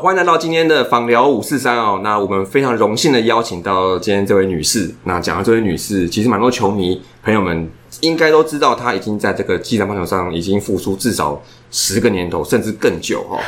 欢迎来到今天的访聊五四三哦。那我们非常荣幸的邀请到今天这位女士。那讲到这位女士，其实蛮多球迷朋友们应该都知道，她已经在这个技战棒球上已经付出至少十个年头，甚至更久哦。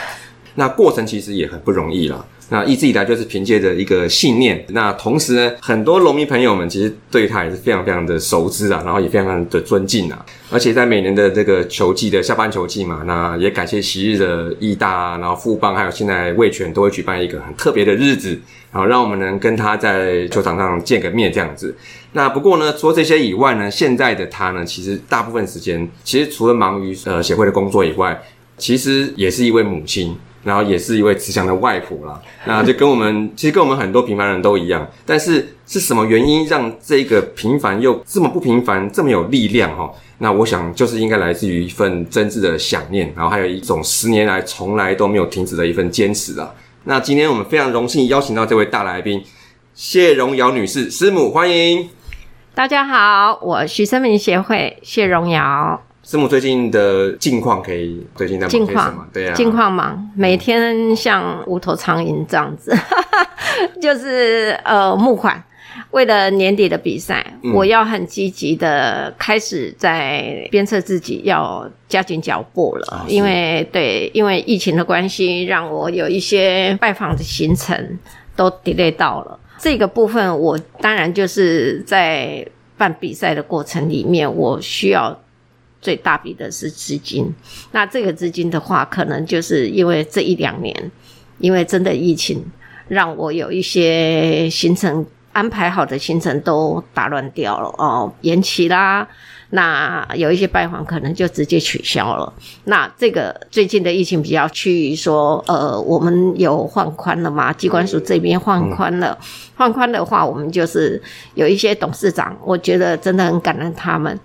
那过程其实也很不容易啦。那一直以来就是凭借着一个信念。那同时呢，很多龙迷朋友们其实对他也是非常非常的熟知啊，然后也非常非常的尊敬啊。而且在每年的这个球季的下半球季嘛，那也感谢昔日的义大，然后富邦，还有现在味全都会举办一个很特别的日子，然后让我们能跟他在球场上见个面这样子。那不过呢，除了这些以外呢，现在的他呢，其实大部分时间其实除了忙于呃协会的工作以外，其实也是一位母亲。然后也是一位慈祥的外婆啦，那就跟我们 其实跟我们很多平凡人都一样，但是是什么原因让这个平凡又这么不平凡，这么有力量哈？那我想就是应该来自于一份真挚的想念，然后还有一种十年来从来都没有停止的一份坚持啊。那今天我们非常荣幸邀请到这位大来宾谢荣瑶女士师母，欢迎大家好，我徐生明协会谢荣瑶。师母最近的近况可以最近在忙些什么？对呀，近况忙，每天像无头苍蝇这样子，就是呃募款，为了年底的比赛，我要很积极的开始在鞭策自己，要加紧脚步了。因为对，因为疫情的关系，让我有一些拜访的行程都 delay 到了。这个部分，我当然就是在办比赛的过程里面，我需要。最大笔的是资金，那这个资金的话，可能就是因为这一两年，因为真的疫情，让我有一些行程安排好的行程都打乱掉了哦，延期啦。那有一些拜访可能就直接取消了。那这个最近的疫情比较趋于说，呃，我们有放宽了嘛？机关署这边放宽了，放宽的话，我们就是有一些董事长，我觉得真的很感恩他们。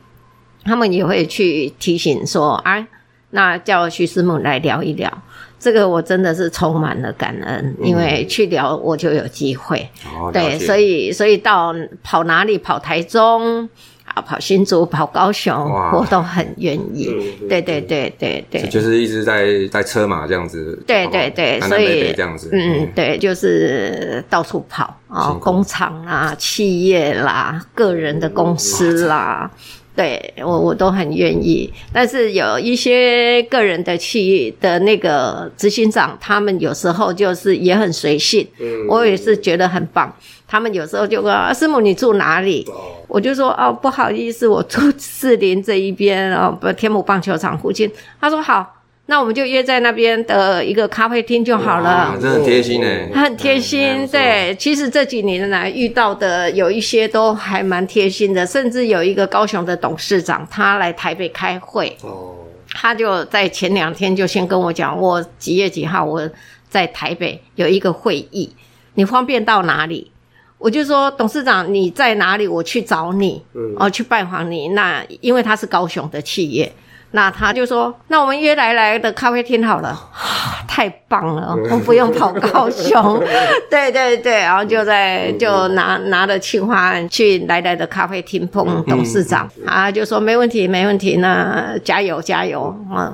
他们也会去提醒说：“啊，那叫徐思梦来聊一聊。”这个我真的是充满了感恩，因为去聊我就有机会。对，所以所以到跑哪里跑台中啊，跑新竹、跑高雄，我都很愿意。对对对对对，就是一直在在车马这样子。对对对，所以这样子，嗯，对，就是到处跑啊，工厂啊、企业啦、个人的公司啦。对我我都很愿意，但是有一些个人的企业的那个执行长，他们有时候就是也很随性，我也是觉得很棒。他们有时候就说：“师母，你住哪里？”我就说：“哦，不好意思，我住士林这一边哦，不天母棒球场附近。”他说：“好。”那我们就约在那边的一个咖啡厅就好了。真的很贴心诶，很贴心。对，其实这几年来遇到的有一些都还蛮贴心的，甚至有一个高雄的董事长，他来台北开会，哦，他就在前两天就先跟我讲，我几月几号我在台北有一个会议，你方便到哪里？我就说董事长你在哪里，我去找你，嗯，哦，去拜访你。那因为他是高雄的企业。那他就说：“那我们约来来的咖啡厅好了，太棒了，我不用跑高雄。”对对对，然后就在就拿拿着青花案去来来的咖啡厅碰董事长，啊，就说没问题没问题，那加油加油啊！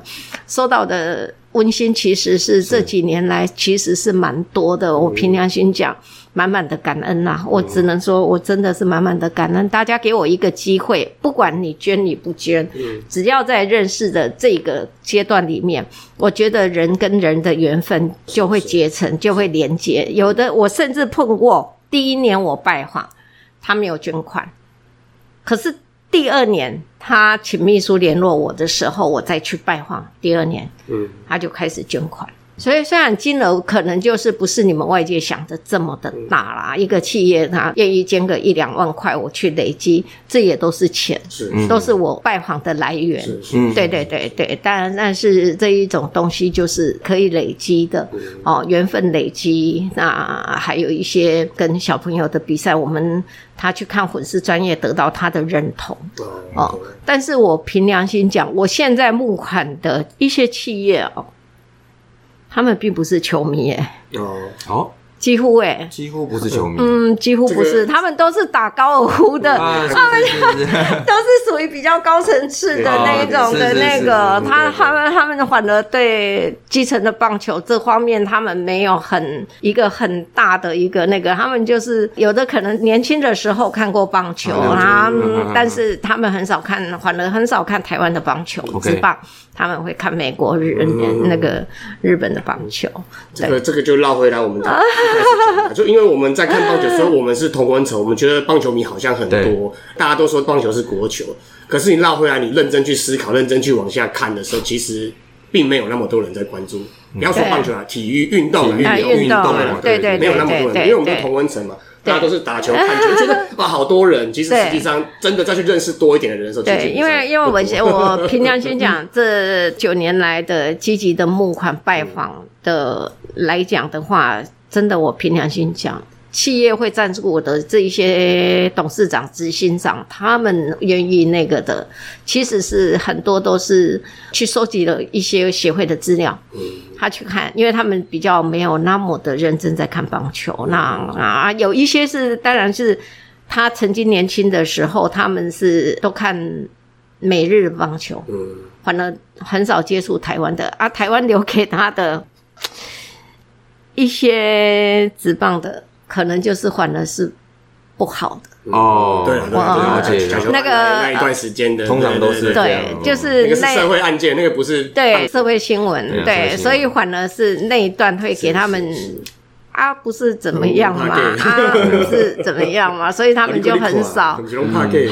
收到的温馨其实是这几年来其实是蛮多的，我凭良心讲。满满的感恩呐！我只能说，我真的是满满的感恩。大家给我一个机会，不管你捐你不捐，只要在认识的这个阶段里面，我觉得人跟人的缘分就会结成，就会连接。有的我甚至碰过，第一年我拜访，他没有捐款，可是第二年他请秘书联络我的时候，我再去拜访，第二年，嗯，他就开始捐款。所以，虽然金额可能就是不是你们外界想的这么的大啦，一个企业他愿意捐个一两万块，我去累积，这也都是钱，是都是我拜访的来源。是，对对对对，当然，但是这一种东西就是可以累积的哦，缘分累积。那还有一些跟小朋友的比赛，我们他去看粉丝专业，得到他的认同哦。但是我凭良心讲，我现在募款的一些企业哦。他们并不是球迷，耶，哦，好，几乎哎，几乎不是球迷，嗯，几乎不是，他们都是打高尔夫的，他们 都是属于比较高层次的那一种的那个，他他们他们反而对基层的棒球这方面，他们没有很一个很大的一个那个，他们就是有的可能年轻的时候看过棒球啊，但是他们很少看，反而很少看台湾的棒球，之棒。他们会看美国、日、那个日本的棒球。这个这个就绕回来，我们 就因为我们在看棒球时候，我们是同温层，我们觉得棒球迷好像很多，大家都说棒球是国球。可是你绕回来，你认真去思考、认真去往下看的时候，其实并没有那么多人在关注。不要说棒球啊，体育运动啊，运动对对，没有那么多人，因为我们是同温层嘛。大家都是打球看球，觉得哇好多人，其实实际上真的再去认识多一点的人的时候，对，因为因为我我凭良心讲，这九年来的积极的募款拜访的来讲的话，真的我凭良心讲。企业会赞助我的这一些董事长、执行长，他们愿意那个的，其实是很多都是去收集了一些协会的资料，他去看，因为他们比较没有那么的认真在看棒球。那啊，有一些是，当然是他曾经年轻的时候，他们是都看美日棒球，反正很少接触台湾的 啊。台湾留给他的 一些职棒的。可能就是反而是不好的。哦，对，我了解那个那一段时间的，通常都是对，就是那个社会案件，那个不是对社会新闻，对，所以反而是那一段会给他们啊，不是怎么样嘛，啊，不是怎么样嘛，所以他们就很少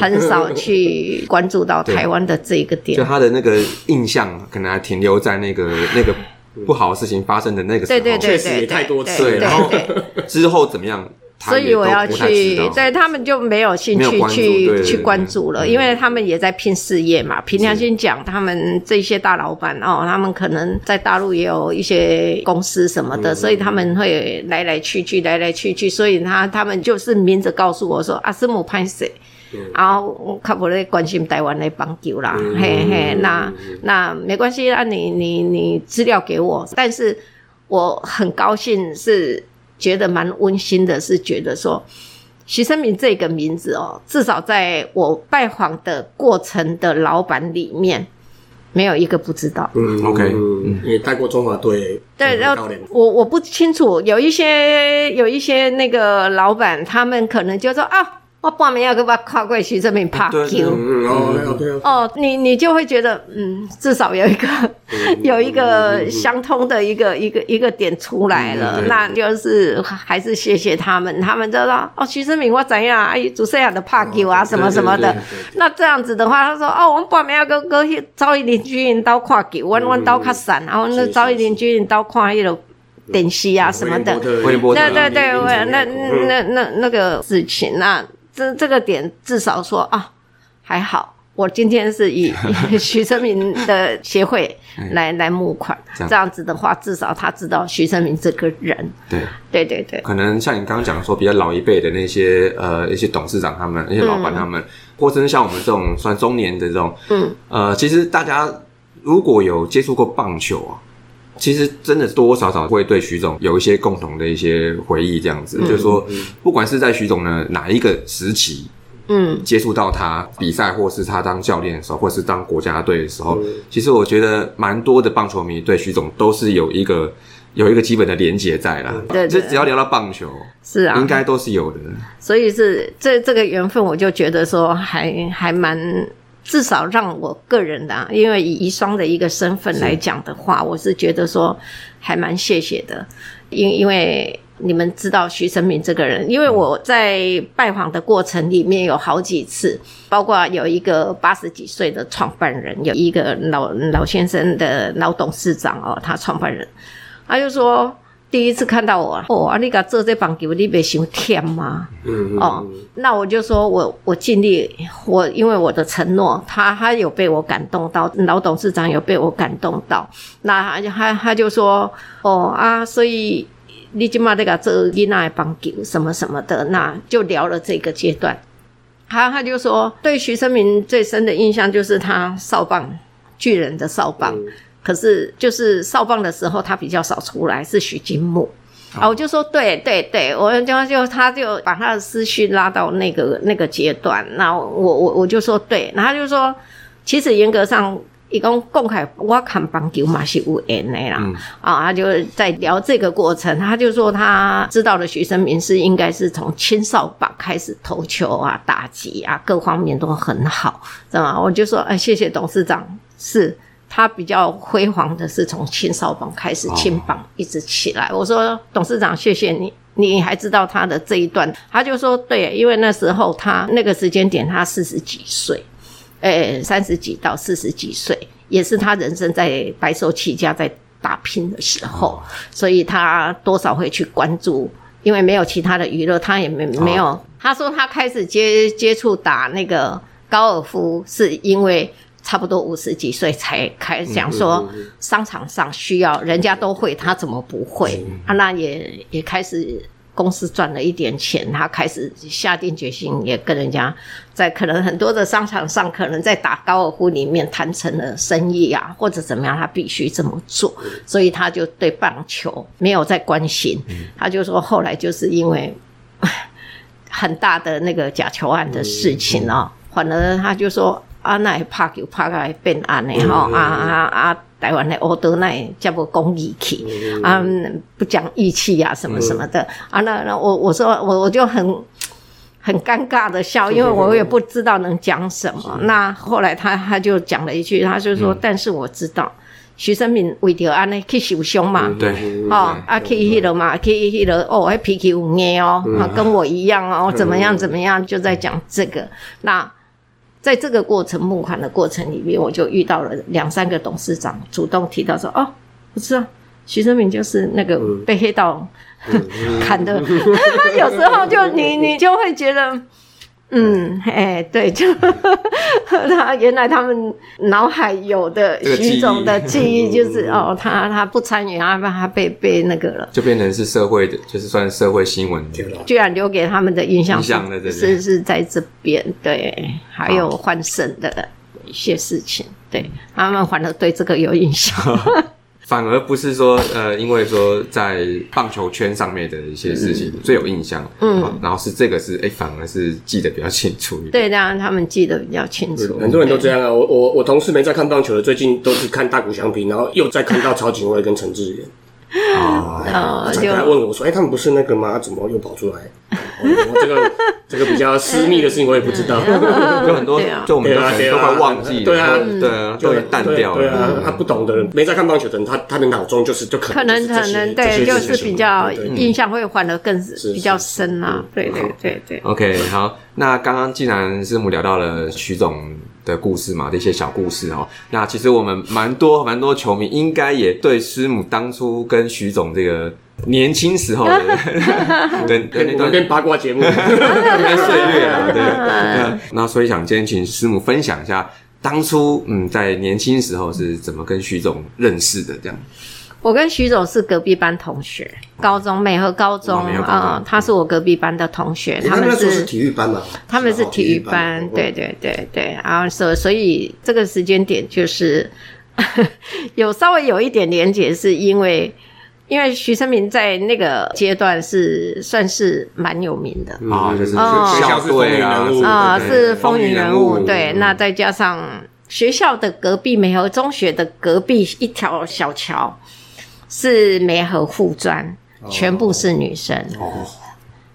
很少去关注到台湾的这一个点，就他的那个印象可能还停留在那个那个。不好的事情发生的那个时候，确实也太多次。然后之后怎么样？所以我要去，对他们就没有兴趣去去关注了，因为他们也在拼事业嘛。凭良心讲，他们这些大老板哦，他们可能在大陆也有一些公司什么的，所以他们会来来去去，来来去去。所以他他们就是明着告诉我说：“阿斯姆潘谁？”然后我较不咧关心台湾的棒球啦，嘿嘿，那那没关系啊，你你你资料给我，但是我很高兴，是觉得蛮温馨的，是觉得说徐生明这个名字哦，至少在我拜访的过程的老板里面，没有一个不知道。嗯，OK，嗯，也带过中华队，对，然后我我不清楚，有一些有一些那个老板，他们可能就说啊。我半夜要去把跨过去这边拍球，哦，你你就会觉得，嗯，至少有一个有一个相通的一个一个一个点出来了，那就是还是谢谢他们，他们就说，哦，徐志明我怎样，哎，主持人的拍球啊，什么什么的，那这样子的话，他说，哦，我们半夜要跟跟找一邻居人到跨球，我我到较散，然后那找一邻居人到看迄个电视啊什么的，对对对，那那那那个事情那。这这个点至少说啊，还好，我今天是以 徐成明的协会来来募款，这样子的话，至少他知道徐成明这个人。对对对对，可能像你刚刚讲说，比较老一辈的那些呃一些董事长他们，一些老板他们，或者是像我们这种算中年的这种，嗯呃，其实大家如果有接触过棒球啊。其实真的多多少少会对徐总有一些共同的一些回忆，这样子，就是说，不管是在徐总的哪一个时期，嗯，接触到他比赛，或是他当教练的时候，或是当国家队的时候，其实我觉得蛮多的棒球迷对徐总都是有一个有一个基本的连结在啦。对，就只要聊到棒球，是啊，应该都是有的。所以是这这个缘分，我就觉得说还还蛮。至少让我个人的，因为以遗孀的一个身份来讲的话，我是觉得说还蛮谢谢的。因因为你们知道徐成明这个人，因为我在拜访的过程里面有好几次，包括有一个八十几岁的创办人，有一个老老先生的老董事长哦，他创办人，他就说。第一次看到我，哦，啊，你甲做这棒球，你别想甜吗？嗯哦，那我就说我我尽力，我因为我的承诺，他他有被我感动到，老董事长有被我感动到，那他他就说，哦啊，所以你今嘛那个做伊那棒球什么什么的，那就聊了这个阶段。他他就说，对徐生明最深的印象就是他扫棒巨人的扫棒。可是，就是少棒的时候，他比较少出来，是许金木。啊，我就说对对对，我就就他就把他的思绪拉到那个那个阶段，那我我我就说对，然后他就说，其实严格上。一共公开我看棒球嘛是有缘的啦，啊，他就在聊这个过程，他就说他知道的徐生明是应该是从青少棒开始投球啊、打击啊，各方面都很好，知道吗？我就说，哎，谢谢董事长，是他比较辉煌的是从青少榜开始，青榜一直起来。我说董事长，谢谢你，你还知道他的这一段？他就说，对，因为那时候他那个时间点他四十几岁。诶，三十几到四十几岁，也是他人生在白手起家在打拼的时候，所以他多少会去关注，因为没有其他的娱乐，他也没没有。他说他开始接接触打那个高尔夫，是因为差不多五十几岁才开始想说商场上需要，人家都会，他怎么不会？啊，那也也开始。公司赚了一点钱，他开始下定决心，也跟人家在可能很多的商场上，可能在打高尔夫里面谈成了生意啊，或者怎么样，他必须这么做，所以他就对棒球没有再关心。他就说后来就是因为很大的那个假球案的事情哦，反而他就说啊，那怕球怕来变案的哈啊啊啊！台湾的欧德奈叫不公义气啊，不讲义气呀，什么什么的啊。那那我我说我我就很很尴尬的笑，因为我也不知道能讲什么。那后来他他就讲了一句，他就说：“但是我知道徐生敏为着安尼去受伤嘛，对，哦啊去迄了嘛，去迄了哦，还脾气有硬哦，跟我一样哦，怎么样怎么样，就在讲这个那。”在这个过程募款的过程里面，我就遇到了两三个董事长主动提到说：“哦，不是啊徐生明就是那个被黑道 砍的。”有时候就你你就会觉得。嗯，哎，对，就 他原来他们脑海有的徐总的记忆就是哦，他他不参与，他他被被那个了，就变成是社会的，就是算社会新闻，居然留给他们的印象是是在这边，对，还有换肾的一些事情，对他们反而对这个有印象。反而不是说，呃，因为说在棒球圈上面的一些事情最有印象，嗯，然后是这个是，哎，反而是记得比较清楚一点。对，当然他们记得比较清楚。很多人都这样啊，我我我同事没在看棒球的，最近都是看大谷翔平，然后又在看到曹景威跟陈志远。啊！他问我说：“哎，他们不是那个吗？怎么又跑出来？”这个 这个比较私密的事情，我也不知道。就很多，就我们都都快忘记了。对啊，对啊，就淡掉了。对啊，他不懂的人，没在看棒球的人，他他的脑中就是就可能可能对，就是比较印象会还的更比较深啊。对对对对。OK，好，那刚刚既然师母聊到了徐总。的故事嘛，这些小故事哦。那其实我们蛮多蛮多球迷，应该也对师母当初跟徐总这个年轻时候的，对那段跟八卦节目，跟岁月啊，对。那所以想今天请师母分享一下，当初嗯在年轻时候是怎么跟徐总认识的这样。我跟徐总是隔壁班同学，高中美和高中啊，他是我隔壁班的同学，他们是体育班嘛，他们是体育班，对对对对，然后所所以这个时间点就是 有稍微有一点连结，是因为因为徐生明在那个阶段是算是蛮有名的。啊，就是学校队啊啊是风云人物，对，那再加上学校的隔壁美和中学的隔壁一条小桥。是美和护专，全部是女生。哦，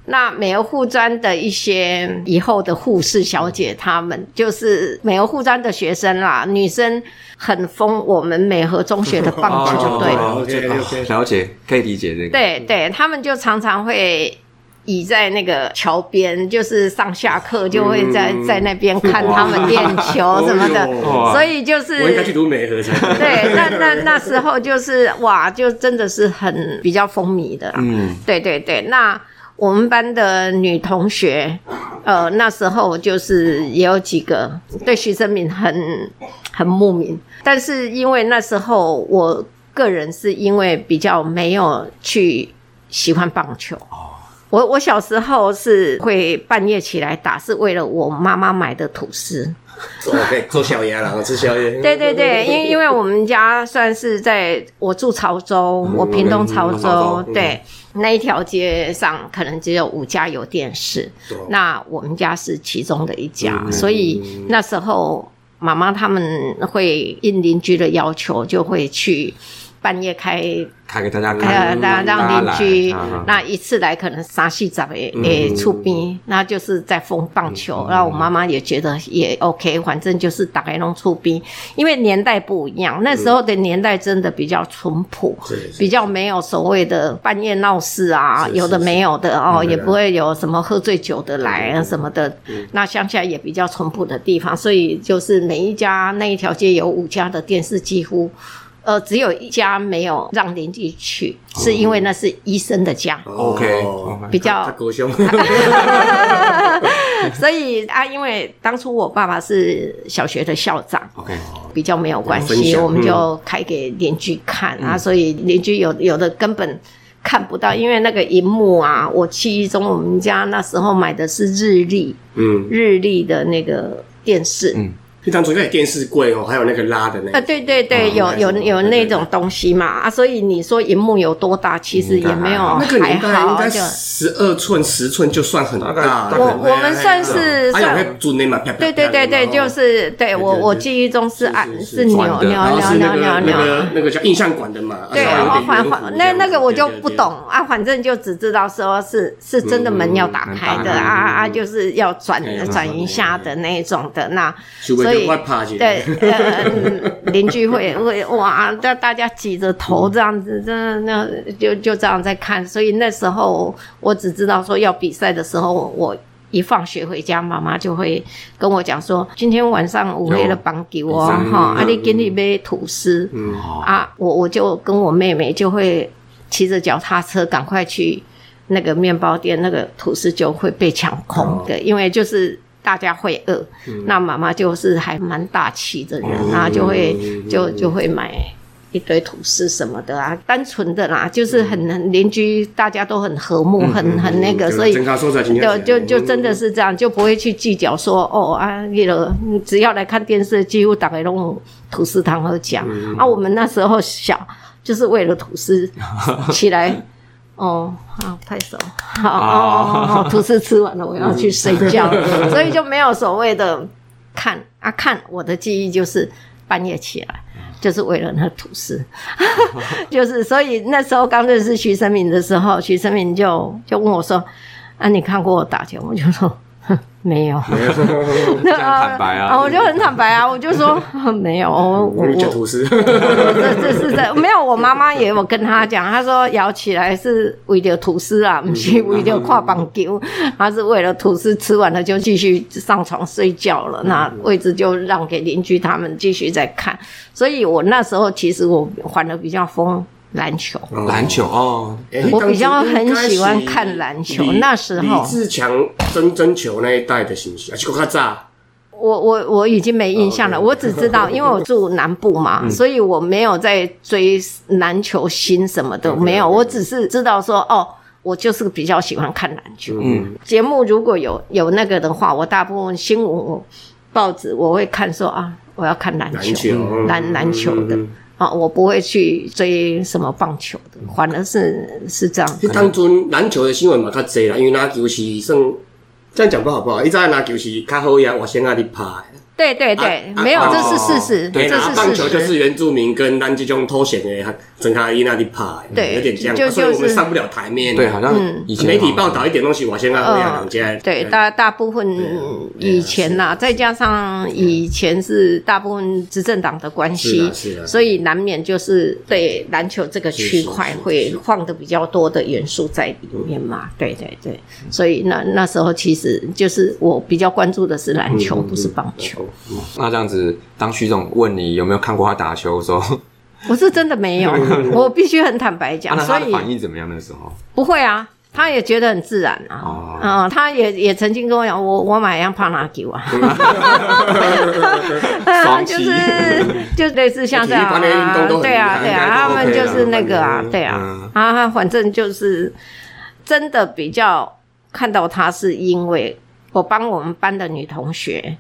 那美和护专的一些以后的护士小姐，她们就是美和护专的学生啦。女生很疯我们美和中学的棒球队。了解，可以理解这个。对对，他们就常常会。倚在那个桥边，就是上下课就会在在那边看他们练球什么的，所以就是我应该去读美和对，那那那时候就是哇，就真的是很比较风靡的。嗯，对对对。那我们班的女同学，呃，那时候就是也有几个对徐生敏很很慕名，但是因为那时候我个人是因为比较没有去喜欢棒球。我我小时候是会半夜起来打，是为了我妈妈买的吐司。OK，做宵夜啦，吃宵夜。对对对，因为因为我们家算是在我住潮州，我屏东潮州，对那一条街上可能只有五家有电视，那我们家是其中的一家，所以那时候妈妈他们会应邻居的要求，就会去半夜开。开给大家看，让让邻居那一次来可能三四十个诶出兵，那就是在封棒球。然后我妈妈也觉得也 OK，反正就是打开弄出兵，因为年代不一样，那时候的年代真的比较淳朴，比较没有所谓的半夜闹事啊，有的没有的哦，也不会有什么喝醉酒的来啊什么的。那乡下也比较淳朴的地方，所以就是每一家那一条街有五家的电视几乎。呃，只有一家没有让邻居去，是因为那是医生的家。OK，比较狗凶。所以啊，因为当初我爸爸是小学的校长，OK，比较没有关系，我们就开给邻居看啊。所以邻居有有的根本看不到，因为那个荧幕啊，我记忆中我们家那时候买的是日立，嗯，日立的那个电视，嗯。平常主要电视柜哦，还有那个拉的那个。啊，对对对，有有有那种东西嘛啊，所以你说荧幕有多大，其实也没有，那个年代应该十二寸、十寸就算很大。我我们算是算对对对对，就是对我我记忆中是按是扭扭扭扭扭扭，那个叫印象馆的嘛。对，反反那那个我就不懂啊，反正就只知道说是是真的门要打开的啊啊，就是要转转一下的那种的那所以。对，呃，邻居会会哇，大大家挤着头这样子，真的那就就这样在看。所以那时候我只知道说要比赛的时候，我一放学回家，妈妈就会跟我讲说，今天晚上五黑的帮给我哈，阿你给你杯吐司，啊，我我就跟我妹妹就会骑着脚踏车赶快去那个面包店，那个吐司就会被抢空的，因为就是。大家会饿，那妈妈就是还蛮大气的人，那就会就就会买一堆吐司什么的啊，单纯的啦，就是很邻居大家都很和睦，很很那个，所以就就就真的是这样，就不会去计较说哦啊，那个只要来看电视，几乎打开弄吐司汤和讲啊，我们那时候小，就是为了吐司起来。哦，好，太熟，好。哦，好，吐司吃完了，我要去睡觉，所以就没有所谓的看啊看，我的记忆就是半夜起来，就是为了那吐司，就是所以那时候刚认识徐生明的时候，徐生明就就问我说，啊，你看过我打球？我就说。没有，没有坦白啊！我就很坦白啊，我就说 没有，我我吐司，这这是在没有。我妈妈也有跟他讲，他说摇起来是为了吐司啊，不是为了跨棒球，他是为了吐司吃完了就继续上床睡觉了，那位置就让给邻居他们继续在看。所以我那时候其实我玩的比较疯。篮球，篮球哦，我比较很喜欢看篮球。那时候李志强争争球那一代的形象，就看炸。我我我已经没印象了，我只知道，因为我住南部嘛，所以我没有在追篮球星什么的，没有。我只是知道说，哦，我就是比较喜欢看篮球。嗯，节目如果有有那个的话，我大部分新闻报纸我会看说啊，我要看篮球，篮篮球的。啊，我不会去追什么棒球的，反而是是这样。当中篮球的新闻嘛较济啦，因为篮球是算这样讲不好不好，一在篮球是较好呀，我先阿你拍。对对对，没有，这是事实。对，棒球就是原住民跟咱这种偷闲的，整卡伊那里拍，对，有点这样，所以我们上不了台面。对，好像以前媒体报道一点东西，我先阿会两家。对，大大部分以前呐，再加上以前是大部分执政党的关系，所以难免就是对篮球这个区块会放的比较多的元素在里面嘛。对对对，所以那那时候其实就是我比较关注的是篮球，不是棒球。那这样子，当徐总问你有没有看过他打球的时候，我是真的没有，我必须很坦白讲。所以反应怎么样？那时候不会啊，他也觉得很自然啊。啊，他也也曾经跟我讲，我我买一样帕拉球啊。就是就类似像这样啊，对啊对啊，他们就是那个啊，对啊啊，反正就是。真的比较看到他，是因为我帮我们班的女同学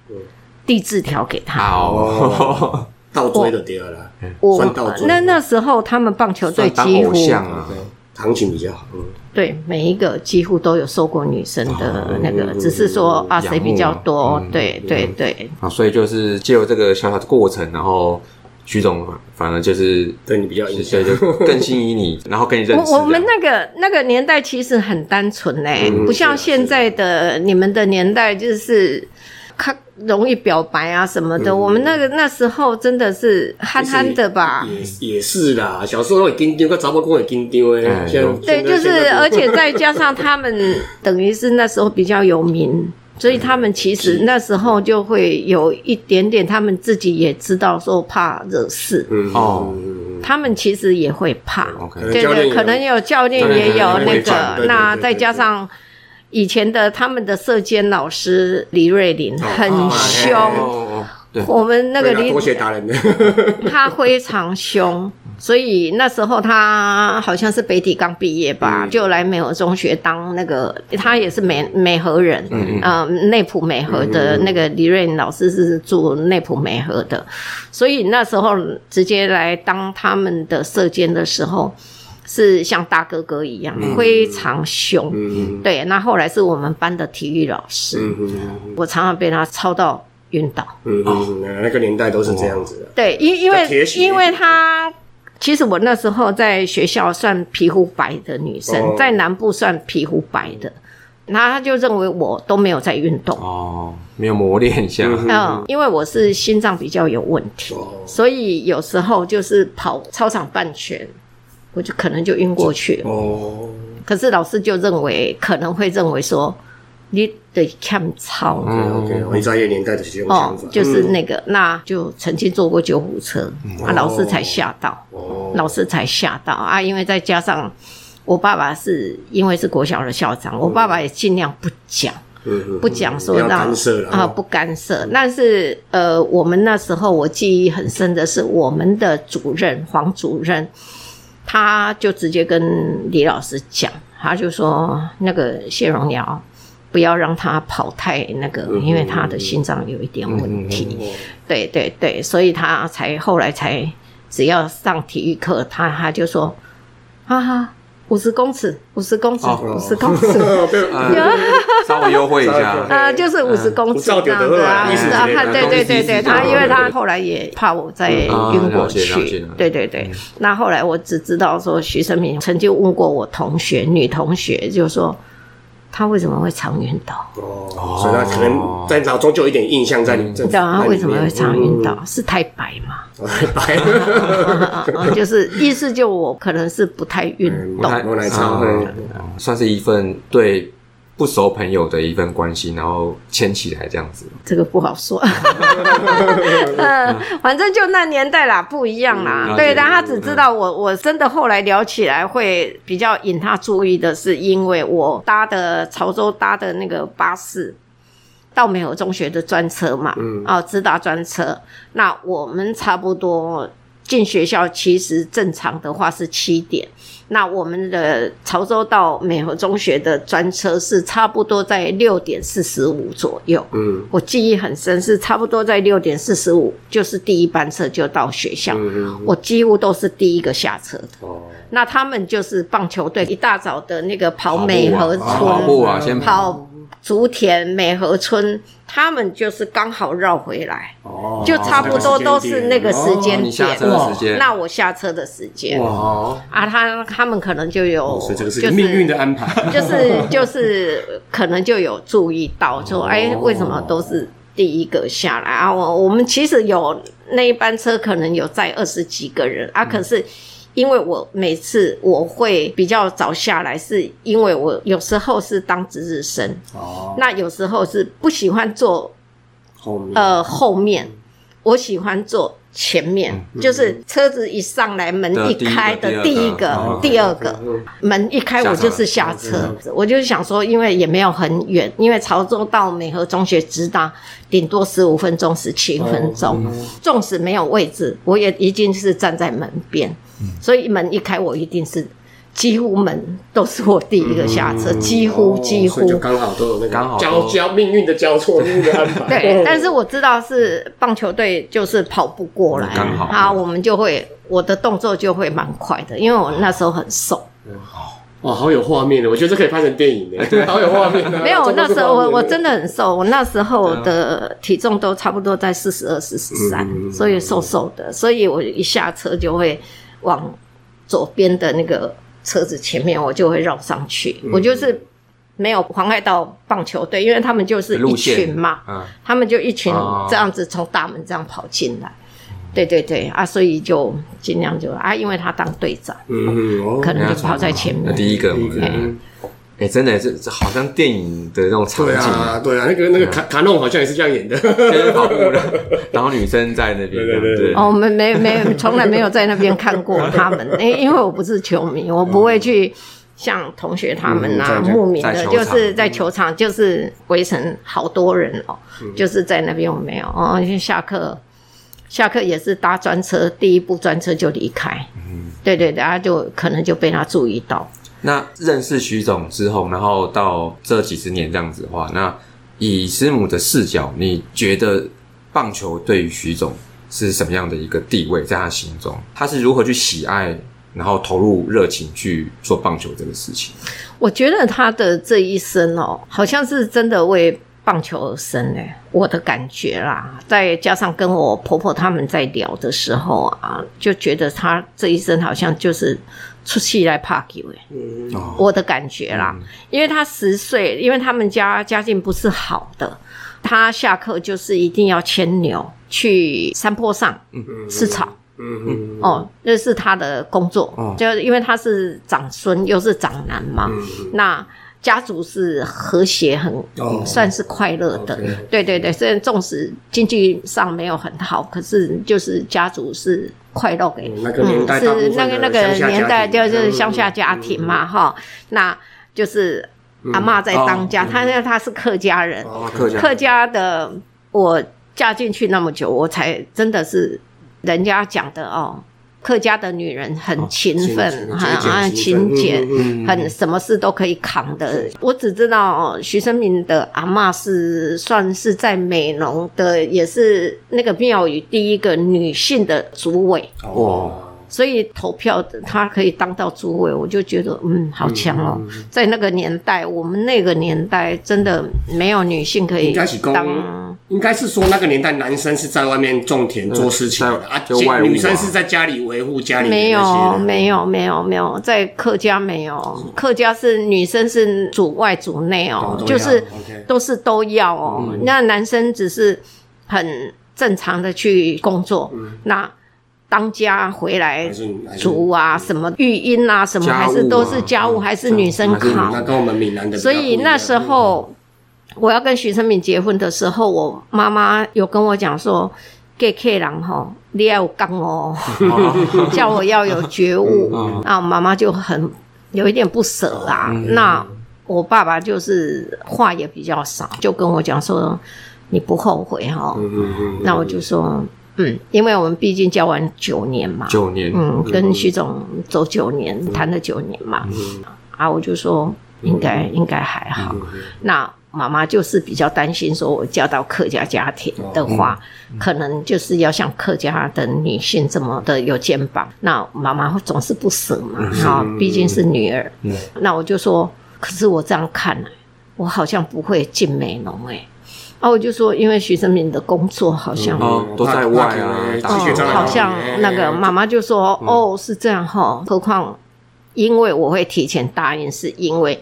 递字条给他。哦，倒追的第二了，我算倒追。那那时候他们棒球队几乎偶像啊，对行情比较好，嗯，对每一个几乎都有收过女生的那个，嗯只是说啊谁比较多对对对。啊，所以就是借由这个小小的过程，然后徐总反而就是对你比较有印象对，就更吸引你，然后跟你认识。我我们那个那个年代其实很单纯嘞、嗯不像现在的你们的年代就是。看容易表白啊什么的，嗯。我们那个那时候真的是憨憨的吧？也也是啦，小时候会紧丢，个查某公会紧张诶哎。对，就是而且 再加上他们等于是那时候比较有名，所以他们其实那时候就会有一点点，他们自己也知道说怕惹事，嗯哦。嗯他们其实也会怕。对对，可能有教练也有那个，那再加上以前的他们的射监老师李瑞麟很哦凶，我们那个李对啦拖鞋打人的，他非常凶，所以那时候他好像是北体刚毕业吧，嗯。就来美和中学当那个，他也是美美和人，嗯嗯，内埔美和的那个李瑞麟老师是住内埔美和的，所以那时候直接来当他们的射监的时候。是像大哥哥一样，非常凶。嗯。对，那后来是我们班的体育老师，我常常被他操到晕倒。嗯嗯，那个年代都是这样子的。对，因因为因为他其实我那时候在学校算皮肤白的女生，哦。在南部算皮肤白的，那他就认为我都没有在运动。哦，没有磨练一下，嗯，因为我是心脏比较有问题，哦。所以有时候就是跑操场半圈，我就可能就晕过去了。哦，可是老师就认为可能会认为说你得看操。OK，我一眨眼年代的这种哦想法，，就是嗯那个，那就曾经坐过救护车，啊，老师才吓到。哦，老师才吓到啊！因为再加上我爸爸是因为是国小的校长，我爸爸也尽量不讲，不讲说让啊，不干涉。但是呃，我们那时候我记忆很深的是，我们的主任黄主任，他就直接跟李老师讲，他就说那个谢荣尧。不要让他跑太那个，因为他的心脏有一点问题。对对对，所以他才后来才只要上体育课，他他就说，哈哈，五十公尺，五十公尺，哦。五十公尺，呃 稍微优惠一下，呃，就是五十公尺这样子啊，对对对对，他因为他嗯后来也怕我再嗯。晕过去，对对对。那后来我只知道说，徐生明曾经问过我同学，女同学就说。他为什么会常晕倒？哦，所以他可能在脑中就有一点印象在里，你知道他为什么会常晕倒？是太白嘛？太？白，嗯 就是意思就我可能是不太运动，我来唱嗯算是一份对不熟朋友的一份关系，然后牵起来这样子。这个不好说。呃，反正就那年代啦，不一样啦。嗯对，但他只知道我，我真的后来聊起来会比较引他注意的是，因为我搭的潮州搭的那个巴士。到美和中学的专车嘛，嗯，哦，直达专车。那我们差不多进学校，其实正常的话是七点。那我们的潮州到美和中学的专车是差不多在六点四十五左右。嗯我记忆很深，是差不多在六点四十五，就是第一班车就到学校。嗯我几乎都是第一个下车的。哦，那他们就是棒球队，一大早的那个跑美和村，跑步啊，先跑竹田美和村，他们就是刚好绕回来，哦就差不多都是那个时间哦下点。车的时间那我下车的时间哇，啊，他他们可能就有，所以这个是就是命运的安排，就是就是可能就有注意到说，哎、为什么都是第一个下来啊？我我们其实有那一班车可能有载二十几个人啊，可是。因为我每次我会比较早下来，是因为我有时候是当值日生，哦，那有时候是不喜欢坐后面。呃后面，我喜欢坐前面，就是车子一上来门一开的的第一个、第二个。门一开，我就是下车。我就想说，因为也没有很远，因为潮州到美和中学直达顶多十五分钟、十七分钟，纵使没有位置，我也一定是站在门边，所以门一开，我一定是。几乎门都是我第一个下车，几乎几乎。就刚好都有那刚好交交命运的交错，命运的安排。对，但是我知道是棒球队就是跑不过来，刚好。啊，我们就会我的动作就会蛮快的，因为我那时候很瘦。哇，好有画面的，我觉得这可以拍成电影的，好有画面的。没有，我那时候我我真的的很瘦，我那时候的体重都差不多在四十二、四十三，所以瘦瘦的，所以我一下车就会往左边的那个车子前面，我就会绕上去，我就是没有妨碍到棒球队，因为他们就是一群嘛，嗯，他们就一群哦。这样子从大门这样跑进来。对对对啊，所以就尽量就啊，因为他当队长，嗯哦可能就跑在前面。那第一个，第一个嗯哎，真的是这好像电影的那种场对景，啊，对啊，那个那个卡卡弄好像也是这样演的。就是跑步了，然后女生在那边，对对对哦，我们没没从来没有在那边看过他们，因因为我不是球迷，我不会去像同学他们啊、嗯慕名的，就是在球场，就是围成好多人哦，嗯就是在那边我没有哦，因为下课下课也是搭专车，第一部专车就离开，嗯对对对，他就可能就被他注意到。那认识徐总之后，然后到这几十年这样子的话，那以师母的视角，你觉得棒球对于徐总是什么样的一个地位，在他心中，他是如何去喜爱，然后投入热情去做棒球这个事情？我觉得他的这一生哦，好像是真的为棒球而生诶，我的感觉啦。再加上跟我婆婆他们在聊的时候啊，就觉得他这一生好像就是出去来拍球诶，我的感觉啦。因为他十岁，因为他们家家境不是好的，他下课就是一定要牵牛去山坡上吃草。嗯。嗯。哦，那是他的工作，哦。就因为他是长孙又是长男嘛，那家族是和谐很、哦算是快乐的。对对对，虽然纵使经济上没有很好，可是就是家族是快乐的，嗯那个年代大部分的是那个那个年代就是嗯乡下家庭嘛，哈、那就是阿嬷在当家，他因为他是客家人，哦客家客家的，我嫁进去那么久，我才真的是人家讲的哦。客家的女人很勤奋，很啊勤俭很什么事都可以扛的。我只知道哦徐生明的阿妈是算是在美浓的，也是那个庙宇第一个女性的主委，哇，所以投票的她可以当到主委，我就觉得嗯，好强哦。在那个年代，我们那个年代真的没有女性可以当。应该是说那个年代男生是在外面种田做事情啊，女生是在家里维护家里没有，没有，没有，没有，在客家没有，客家是女生是主外主内哦就是都是都要哦。那男生只是很正常的去工作，那当家回来煮啊，什么育婴啊，什么还是都是家务，还是女生扛。那跟我们闽南的所以那时候我要跟徐生敏结婚的时候，我妈妈有跟我讲说。给客人吼，你要有刚哦，叫我要有觉悟。那我妈妈就很有一点不舍啊。那我爸爸就是话也比较少，就跟我讲说你不后悔哈。那我就说嗯，因为我们毕竟交往九年嘛，九年，嗯，跟徐总走九年，谈了九年嘛，啊，我就说应该应该还好。那妈妈就是比较担心，说我嫁到客家家庭的话，可能就是要像客家的女性这么的有肩膀。那妈妈会总是不舍嘛，啊，毕竟是女儿。那我就说，可是我这样看来，我好像不会进美容哎、啊，我就说，因为徐生明的工作好像哦都在外啊哦继续在外好像那个妈妈就说：“哦，是这样哈。何况因为我会提前答应，是因为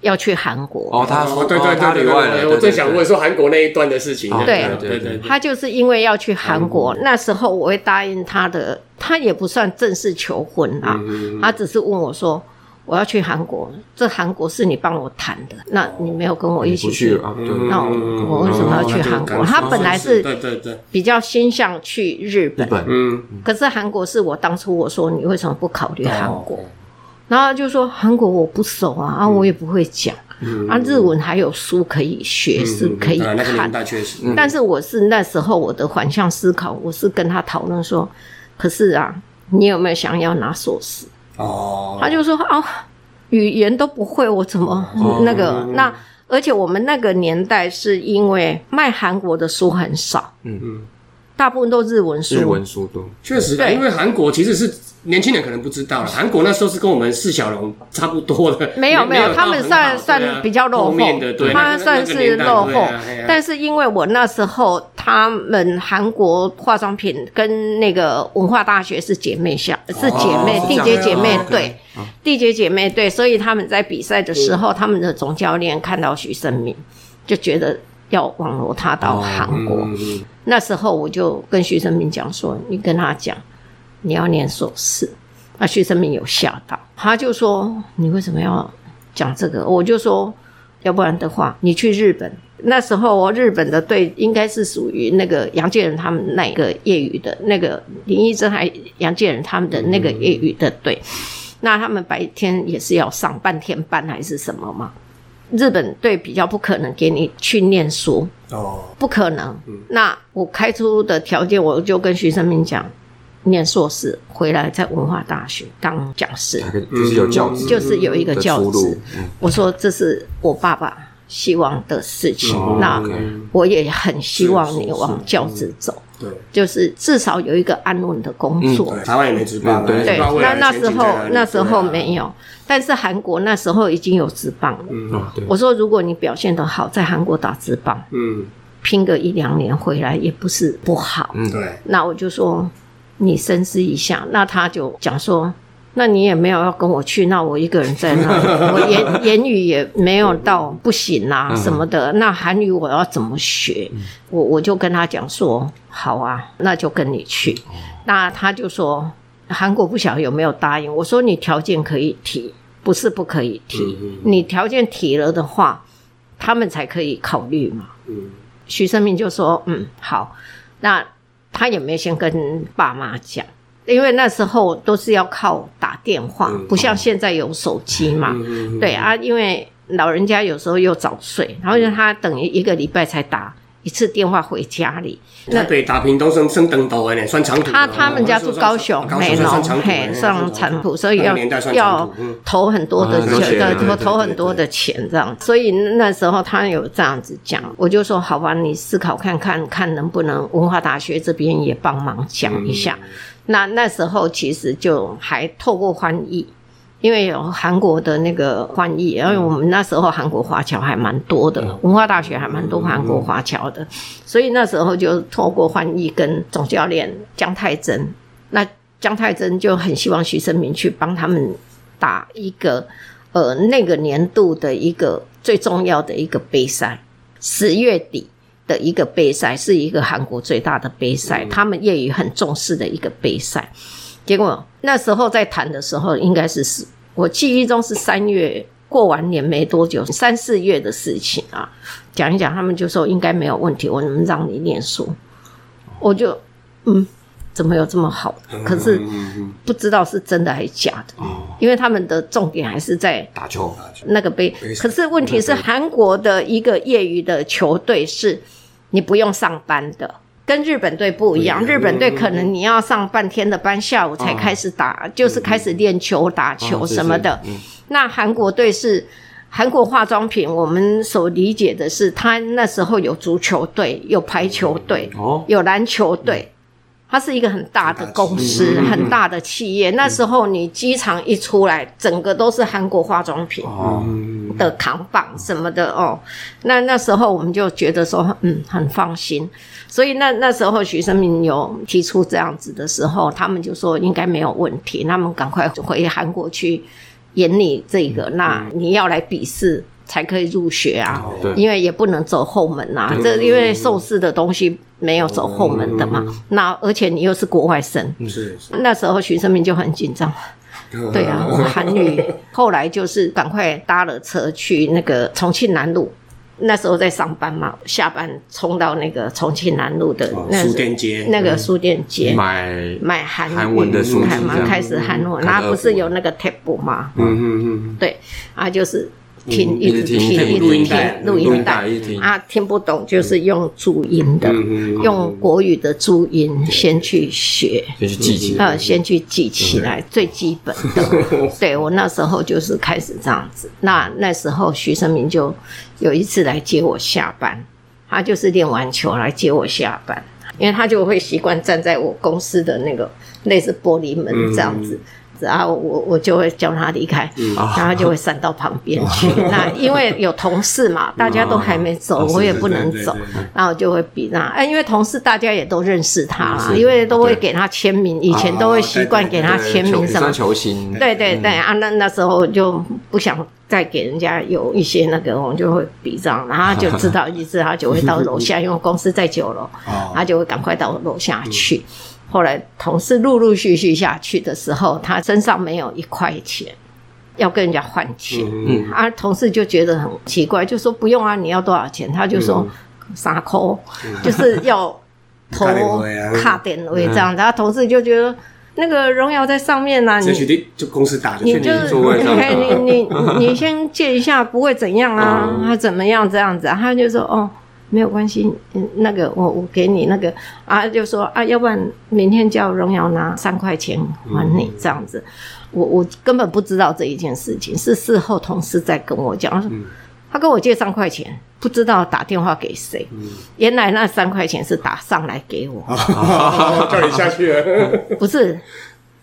要去韩国。哦，他说，对对对我正想问，说韩国那一段的事情，对对对对，他就是因为要去韩国，那时候我会答应他的，他也不算正式求婚啊，他只是问我说。我要去韩国，这韩国是你帮我谈的，那你没有跟我一起去啊，那我我为什么要去韩国？他本来是对对对，比较倾向去日本，嗯，可是韩国是我当初我说你为什么不考虑韩国？哦。然后他就说韩国我不熟啊，啊我也不会讲，嗯啊日文还有书可以学，是可以看。但是我是那时候我的反向思考，我是跟他讨论说，可是啊，你有没有想要拿硕士？哦，他就说哦，语言都不会，我怎么那个那？而且我们那个年代是因为卖韩国的书很少，嗯。嗯，大部分都日文书，日文书多，确实，因为韩国其实是。年轻人可能不知道了，韩国那时候是跟我们释小龙差不多的。没有没有，他们算算比较落后，他算是落后。但是因为我那时候，他们韩国化妆品跟那个文化大学是姐妹校，是姐妹缔结姐妹队，缔结姐妹队，所以他们在比赛的时候，他们的总教练看到徐胜明，就觉得要网罗他到韩国。那时候我就跟徐胜明讲说：“你跟他讲。”你要念硕士，那徐生明有吓到，他就说：“你为什么要讲这个？”我就说：“要不然的话，你去日本。那时候日本的队应该是属于那个杨建仁他们那个业余的那个林义珍还杨建仁他们的那个业余的队，那他们白天也是要上半天班还是什么嘛？日本队比较不可能给你去念书哦，不可能。那我开出的条件，我就跟徐生明讲。”念硕士回来，在文化大学当讲师，就是有教职，就是有一个教职。我说这是我爸爸希望的事情，那我也很希望你往教职走。对，就是至少有一个安稳的工作。台湾也没职棒，对，那那时候那时候没有，但是韩国那时候已经有职棒了。嗯，我说如果你表现得好，在韩国打职棒，嗯，拼个一两年回来也不是不好。嗯，对。那我就说。你深思一下，那他就讲说，那你也没有要跟我去，那我一个人在那，我言言语也没有到不行啊什么的，那韩语我要怎么学？我我就跟他讲说，好啊，那就跟你去。那他就说，韩国不晓得有没有答应。我说你条件可以提，不是不可以提，你条件提了的话，他们才可以考虑嘛。徐生明就说，嗯，好，那。他也没先跟爸妈讲，因为那时候都是要靠打电话，不像现在有手机嘛。对啊，因为老人家有时候又早睡，然后他等于一个礼拜才打。一次电话回家里，那对打平都升升登岛的呢，算长途。他他们家住高雄，美浓，嘿，上长途，所以要要投很多的钱，投投很多的钱这样。所以那时候他有这样子讲，我就说好吧，你思考看看，看能不能文化大学这边也帮忙讲一下。那那时候其实就还透过翻译。因为有韩国的那个翻译，因为我们那时候韩国华侨还蛮多的，文化大学还蛮多韩国华侨的，所以那时候就透过翻译跟总教练姜太真，那姜太真就很希望徐生明去帮他们打一个呃那个年度的一个最重要的一个杯赛，十月底的一个杯赛是一个韩国最大的杯赛，他们业余很重视的一个杯赛，结果那时候在谈的时候应该是是。我记忆中是三月过完年没多久，三四月的事情啊，讲一讲，他们就说应该没有问题，我能让你念书，我就嗯，怎么有这么好？可是不知道是真的还是假的，因为他们的重点还是在打球，那个杯。可是问题是，韩国的一个业余的球队是你不用上班的。跟日本队不一样，日本队可能你要上半天的班，下午才开始打，就是开始练球、打球什么的。那韩国队是韩国化妆品，我们所理解的是，他那时候有足球队、有排球队、有篮球队。它是一个很大的公司，很大的企业。那时候你机场一出来，整个都是韩国化妆品的扛棒什么的哦。那那时候我们就觉得说，嗯，很放心。所以那那时候徐生明有提出这样子的时候，他们就说应该没有问题，他们赶快回韩国去演你这个。那你要来笔试才可以入学啊，因为也不能走后门啊。这因为受试的东西。没有走后门的嘛？那而且你又是国外生，是那时候徐生明就很紧张。对啊，韩语后来就是赶快搭了车去那个重庆南路，那时候在上班嘛，下班冲到那个重庆南路的那书店街，那个书店街。买买韩韩文的书，开始韩文，那不是有那个 table 吗？嗯嗯嗯，对啊，就是听，一直听，一直听录音带啊，听不懂就是用注音的，用国语的注音先去学。先去记起来。呃，先去记起来最基本的。对我那时候就是开始这样子。那那时候徐生明就有一次来接我下班，他就是练完球来接我下班，因为他就会习惯站在我公司的那个类似玻璃门这样子。然后我我就会叫他离开，然后他就会闪到旁边去。那因为有同事嘛，大家都还没走，哦我也不能走，然后我就会比那。哎，因为同事大家也都认识他啦，因为都会给他签名，以前都会习惯给他签名什么球星，对对对啊，那那时候就不想再给人家有一些那个，我们就会比这样，然后他就知道 一次，他就会到楼下，因为公司在九楼，他就会赶快到楼下去。后来同事陆陆续续下去的时候，他身上没有一块钱，要跟人家换钱。嗯，啊，同事就觉得很奇怪，就说不用啊，你要多少钱？他就说三块，就是要投卡点位这样子。然后同事就觉得那个荣耀在上面呢、这你就公司打的，你就你你你你你先借一下，不会怎样啊，他怎么样这样子啊？他就说哦，没有关系，嗯，那个我我给你那个啊，就说啊，要不然明天叫荣耀拿三块钱还你这样子。我我根本不知道这一件事情，是事后同事在跟我讲，他说他跟我借三块钱，不知道打电话给谁，原来那三块钱是打上来给我。叫你下去。了。不是，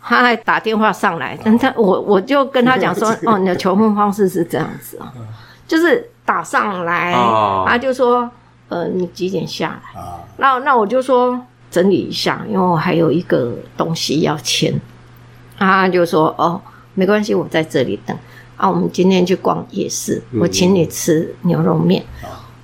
他还打电话上来，但他我我就跟他讲说，哦，你的求婚方式是这样子啊，就是打上来，哦。他就说，呃，你几点下来？啊，那那我就说整理一下，因为我还有一个东西要签。他就说，哦，没关系，我在这里等。啊，我们今天去逛夜市，我请你吃牛肉面。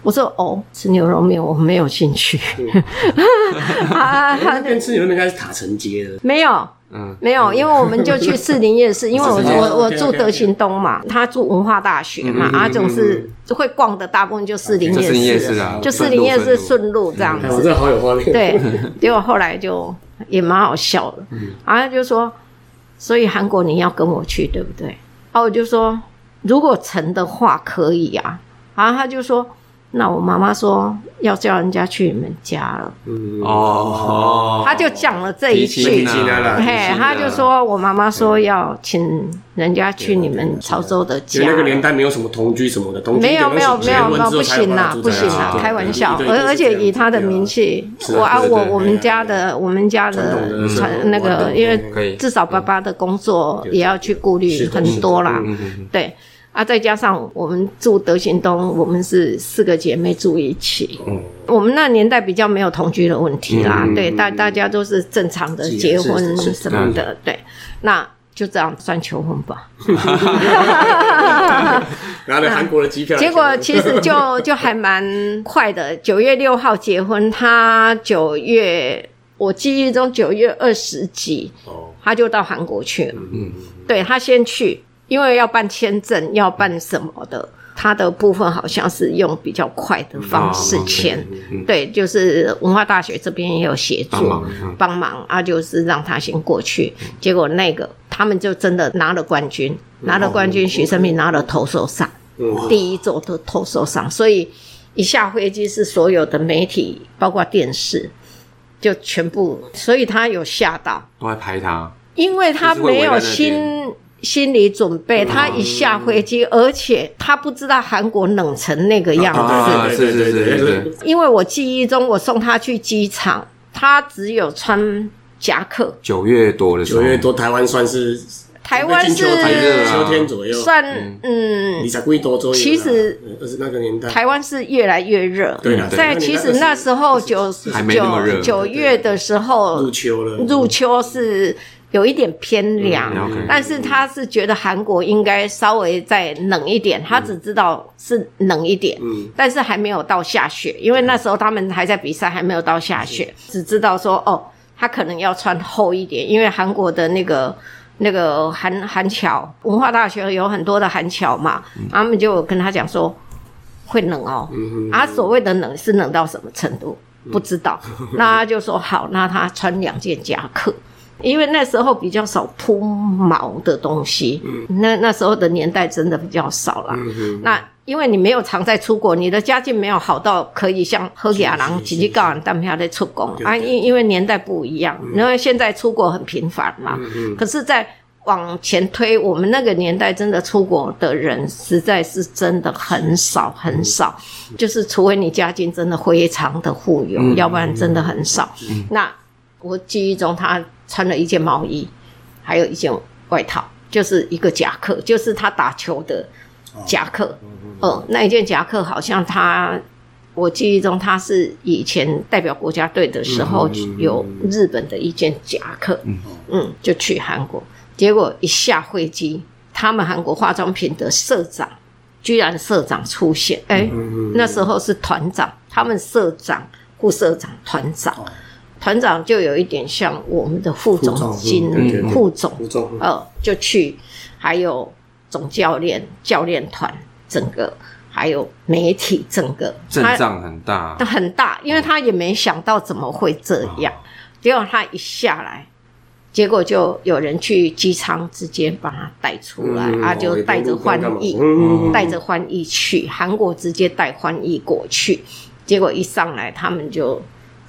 我说哦，吃牛肉面我没有兴趣。啊，边吃牛肉面应该是塔城街的，没有，嗯。没有，因为我们就去士林夜市，因为我我我住德行东嘛，他住文化大学嘛，啊，总是会逛的大部分就士林就士林夜夜市啊就士林夜市顺路。这样子，我子。真的好有画面。对，结果后来就也蛮好笑的，然后就说，所以韩国你要跟我去，对不对？然后我就说，如果成的话可以啊，然后他就说。那我妈妈说要叫人家去你们家了，嗯，哦，他就讲了这一句，嘿，他就说我妈妈说要请人家去你们潮州的家，那个年代没有什么同居什么的，同居没有没有没有没有不不行啦，不行啦，开玩笑，而而且以他的名气，我啊我我们家的我们家的传那个，因为至少爸爸的工作也要去顾虑很多啦，对。啊，再加上我们住德行东，我们是四个姐妹住一起。我们那年代比较没有同居的问题啦，对，大大家都是正常的结婚什么的，对。那就这样算求婚吧。拿了韩国的机票，结果其实就就还蛮快的，九月六号结婚，他九月我记忆中九月二十几，哦，他就到韩国去了。嗯，对他先去，因为要办签证，要办什么的。他的部分好像是用比较快的方式签，对，就是文化大学这边也有协助帮忙啊，就是让他先过去。结果那个他们就真的拿了冠军，拿了冠军，许生明拿了投手赏，第一座的投手赏，所以一下飞机是所有的媒体，包括电视，就全部，所以他有吓到，都在拍他，因为他没有就是会围心心理准备，他一下飞机，而且他不知道韩国冷成那个样子。啊对对对是是是对对是，因为我记忆中，我送他去机场，他只有穿夹克。九月多的时候，九月多，台湾算是台湾是秋天左右，算嗯。你，才贵多左右。其实呃是那个年代，台湾是越来越热。对啦在其实那时候九还没那么热。九九月的时候入，秋了，入秋是有一点偏凉，但是他是觉得韩国应该稍微再冷一点，他只知道是冷一点，嗯。但是还没有到下雪，因为那时候他们还在比赛，还没有到下雪，只知道说哦，他可能要穿厚一点，因为韩国的那个。那个韩韩侨文化大学有很多的韩侨嘛，他们就跟他讲说会冷哦，啊，所谓的冷是冷到什么程度？不知道，那他就说好，那他穿两件夹克，因为那时候比较少铺毛的东西，那那时候的年代真的比较少啦。那因为你没有常在出国，你的家境没有好到可以像喝亚郎、吉吉告人单票在出工啊，因因为年代不一样，因为现在出国很频繁嘛。可是，在往前推，我们那个年代真的出国的人实在是真的很少很少，就是除非你家境真的非常的富有，要不然真的很少。那我记忆中，他穿了一件毛衣，还有一件外套，就是一个夹克，就是他打球的夹克。嗯，那一件夹克好像他，我记忆中他是以前代表国家队的时候有日本的一件夹克。嗯，就去韩国。结果一下飞机，他们韩国化妆品的社长居然社长出现，哎，那时候是团长，他们社长、副社长、团长，团长就有一点像我们的副总经理、副总，呃，就去，还有总教练、教练团，整个还有媒体，整个。阵仗很大，很大，因为他也没想到怎么会这样，结果他一下来。结果就有人去机舱直接把他带出来，啊，就带着翻译，带着翻译去韩国，直接带翻译过去。结果一上来，他们就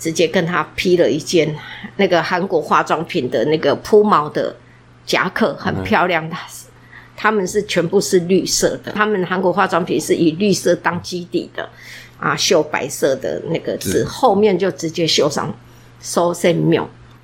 直接跟他批了一件那个韩国化妆品的那个铺毛的夹克，很漂亮的。他们是全部是绿色的，他们韩国化妆品是以绿色当基底的，啊，绣白色的那个字，后面就直接绣上 “so s m i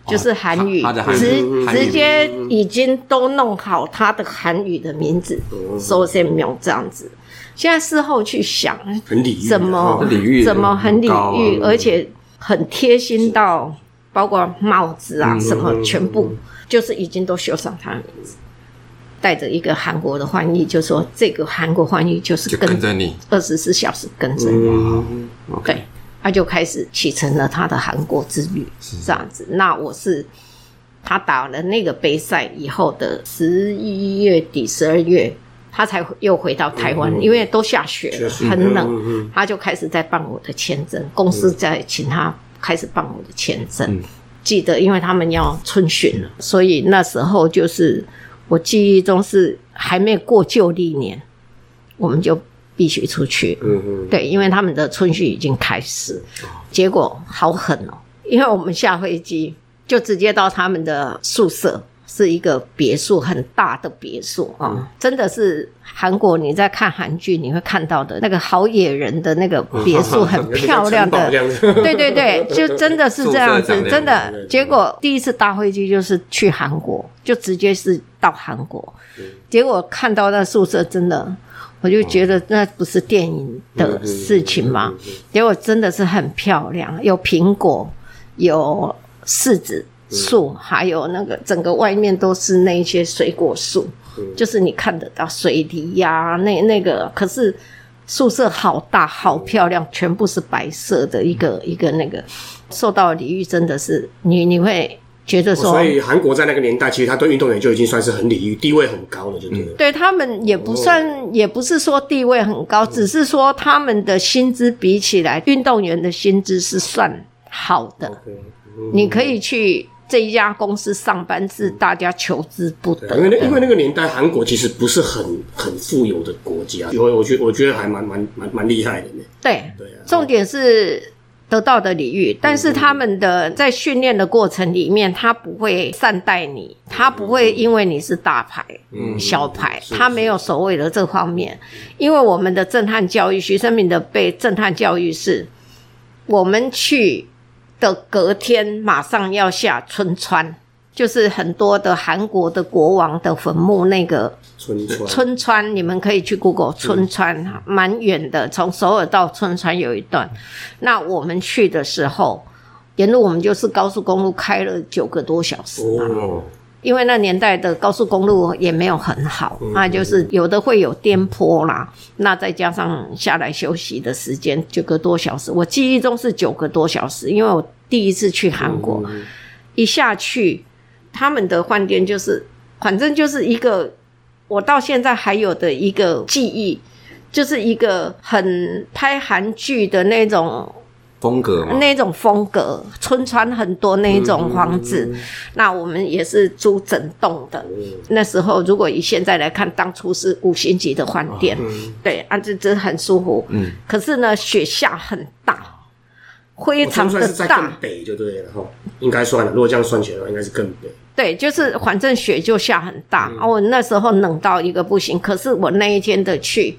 就是韩语，直直接已经都弄好他的韩语的名字，收线苗这样子。现在事后去想，很礼遇，怎么怎么很礼遇，而且很贴心到包括帽子啊什么，全部就是已经都绣上他的名字，带着一个韩国的翻译，就说这个韩国翻译就是跟着你。二十四小时跟着你，对。他就开始启程了他的韩国之旅，是。这样子。那我是他打了那个杯赛以后的十一月底、十二月，他才又回到台湾，因为都下雪了，很冷，他就开始在办我的签证。公司在请他开始办我的签证。记得，因为他们要春训了，所以那时候就是我记忆中是还没过旧历年，我们就。必须出去，嗯嗯，对，因为他们的春训已经开始，结果好狠哦！因为我们下飞机就直接到他们的宿舍，是一个别墅，很大的别墅啊，真的是韩国你在看韩剧你会看到的那个好野人的那个别墅，很漂亮的，对对对，就真的是 这样子，真的。结果第一次搭飞机就是去韩国，就直接是到韩国，结果看到那宿舍真的。我就觉得那不是电影的事情嘛，结果真的是很漂亮，有苹果，有柿子树，还有那个整个外面都是那些水果树，就是你看得到水梨呀，那那个可是宿舍好大好漂亮，全部是白色的一个一个那个，受到礼遇真的是你你会。觉得说，所以韩国在那个年代，其实他对运动员就已经算是很礼遇、地位很高了，就对了。对他们也不算，也不是说地位很高，只是说他们的薪资比起来，运动员的薪资是算好的。你可以去这一家公司上班，是大家求之不得。因为因为那个年代，韩国其实不是很很富有的国家，我我觉我觉得还蛮蛮蛮蛮厉害的呢。对对，重点是。得到的礼遇，但是他们的在训练的过程里面，他不会善待你，他不会因为你是大牌、小牌，他没有所谓的这方面。因为我们的震撼教育，徐生明的被震撼教育是，我们去的隔天马上要下春川。就是很多的韩国的国王的坟墓，那个春川，春川，你们可以去 Google 春川，蛮远的，从首尔到春川有一段。那我们去的时候，沿路我们就是高速公路开了九个多小时哦，因为那年代的高速公路也没有很好，那就是有的会有颠簸啦，那再加上下来休息的时间九个多小时，我记忆中是九个多小时，因为我第一次去韩国，一下去。他们的饭店就是，反正就是一个我到现在还有的一个记忆，就是一个很拍韩剧的那种风格嘛，那种风格，村川很多那一种房子，那我们也是租整栋的。那时候如果以现在来看，当初是五星级的饭店，对啊，这这很舒服。嗯，可是呢，雪下很大，非常的大。北就对了哈，应该算了。如果这样算起来的话，应该是更北。对，就是反正雪就下很大啊。我那时候冷到一个不行，可是我那一天的去，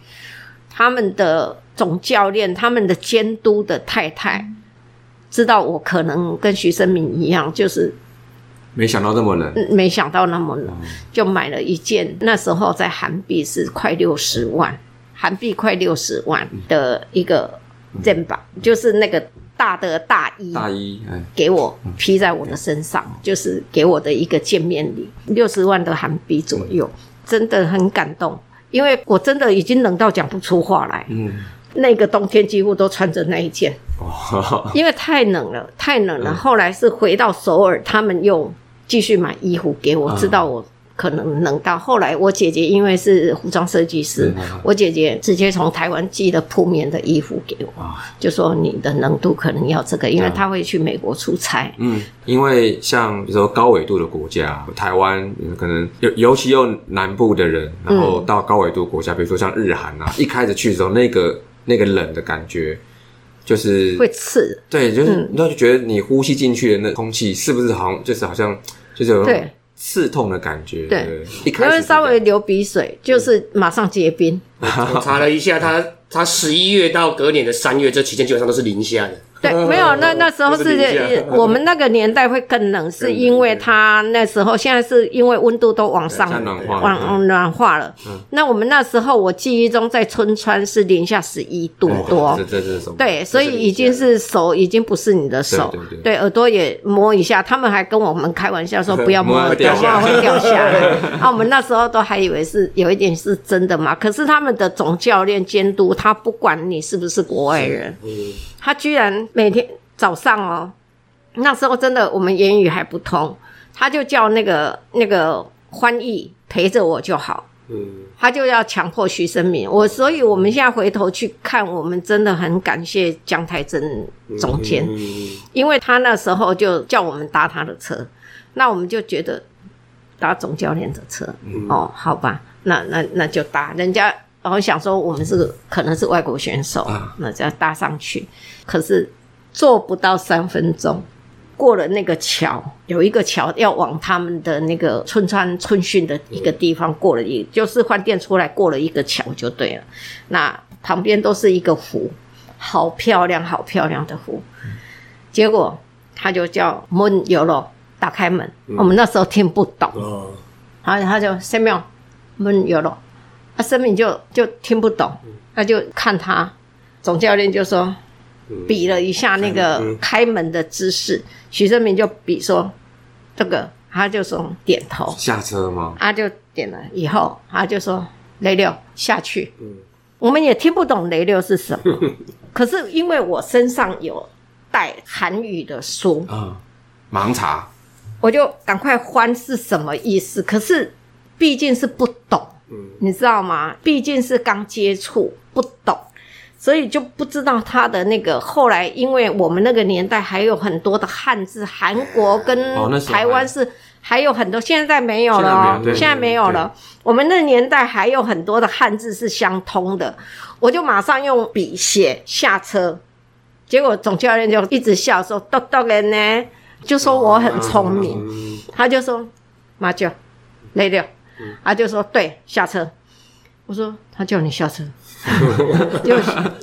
他们的。总教练他们的监督的太太知道我可能跟徐生明一样，就是没想到那么冷，没想到那么冷，就买了一件。那时候在韩币是快六十万，韩币快六十万的一个肩膀，就是那个大的大衣，大衣给我披在我的身上，就是给我的一个见面礼，六十万的韩币左右，真的很感动，因为我真的已经冷到讲不出话来。嗯。那个冬天几乎都穿着那一件，因为太冷了，太冷了。后来是回到首尔，他们又继续买衣服给我，知道我可能冷到。后来我姐姐因为是服装设计师，我姐姐直接从台湾寄了铺棉的衣服给我，就说你的冷度可能要这个，因为她会去美国出差。嗯，因为像比如说高纬度的国家，台湾可能尤尤其又南部的人，然后到高纬度国家，比如说像日韩啊，一开始去的时候那个。那个冷的感觉，就是会刺，对，就是那就觉得你呼吸进去的那空气是不是好像就是好像就是有刺痛的感觉，对，一开始稍微流鼻水，就是马上结冰。我查了一下，他他十一月到隔年的三月这期间基本上都是零下的。对，没有，那那时候是我们那个年代会更冷，是因为它那时候现在是因为温度都往上往暖化了。那我们那时候我记忆中在春川是零下十一度多，对，所以已经是手已经不是你的手，对，耳朵也摸一下，他们还跟我们开玩笑说 不要摸，掉下会掉下来。啊，我们那时候都还以为是有一点是真的嘛，可是他们的总教练监督他不管你是不是国外人。他居然每天早上哦，那时候真的我们言语还不通，他就叫那个那个翻译陪着我就好。嗯，他就要强迫徐生明我，所以我们现在回头去看，我们真的很感谢江太真总监，因为他那时候就叫我们搭他的车，那我们就觉得搭总教练的车哦，好吧，那那那就搭人家。然后想说我们是可能是外国选手，那就要搭上去。可是做不到三分钟，过了那个桥，有一个桥要往他们的那个春川春训的一个地方过了，一就是饭店出来过了一个桥就对了。那旁边都是一个湖，好漂亮，好漂亮的湖。结果他就叫门有了，打开门，我们那时候听不懂，然后他就三秒门有了。他生命就就听不懂，他就看他总教练就说比了一下那个开门的姿势，徐正明就比说这个，他就说点头下车吗？他就点了以后，他就说雷六下去。我们也听不懂雷六是什么，可是因为我身上有带韩语的书啊，盲查，我就赶快翻是什么意思。可是毕竟是不懂。你知道吗？毕竟是刚接触，不懂，所以就不知道他的那个。后来，因为我们那个年代还有很多的汉字，韩国跟台湾是还有很多，现在没有了哦，现在没有了。我们那年代还有很多的汉字是相通的，我就马上用笔写下车，结果总教练就一直笑说：“豆豆人呢？”就说我很聪明，他就说：“马九，累了。”他就说：“对，下车。”我说：“他叫你下车。” 就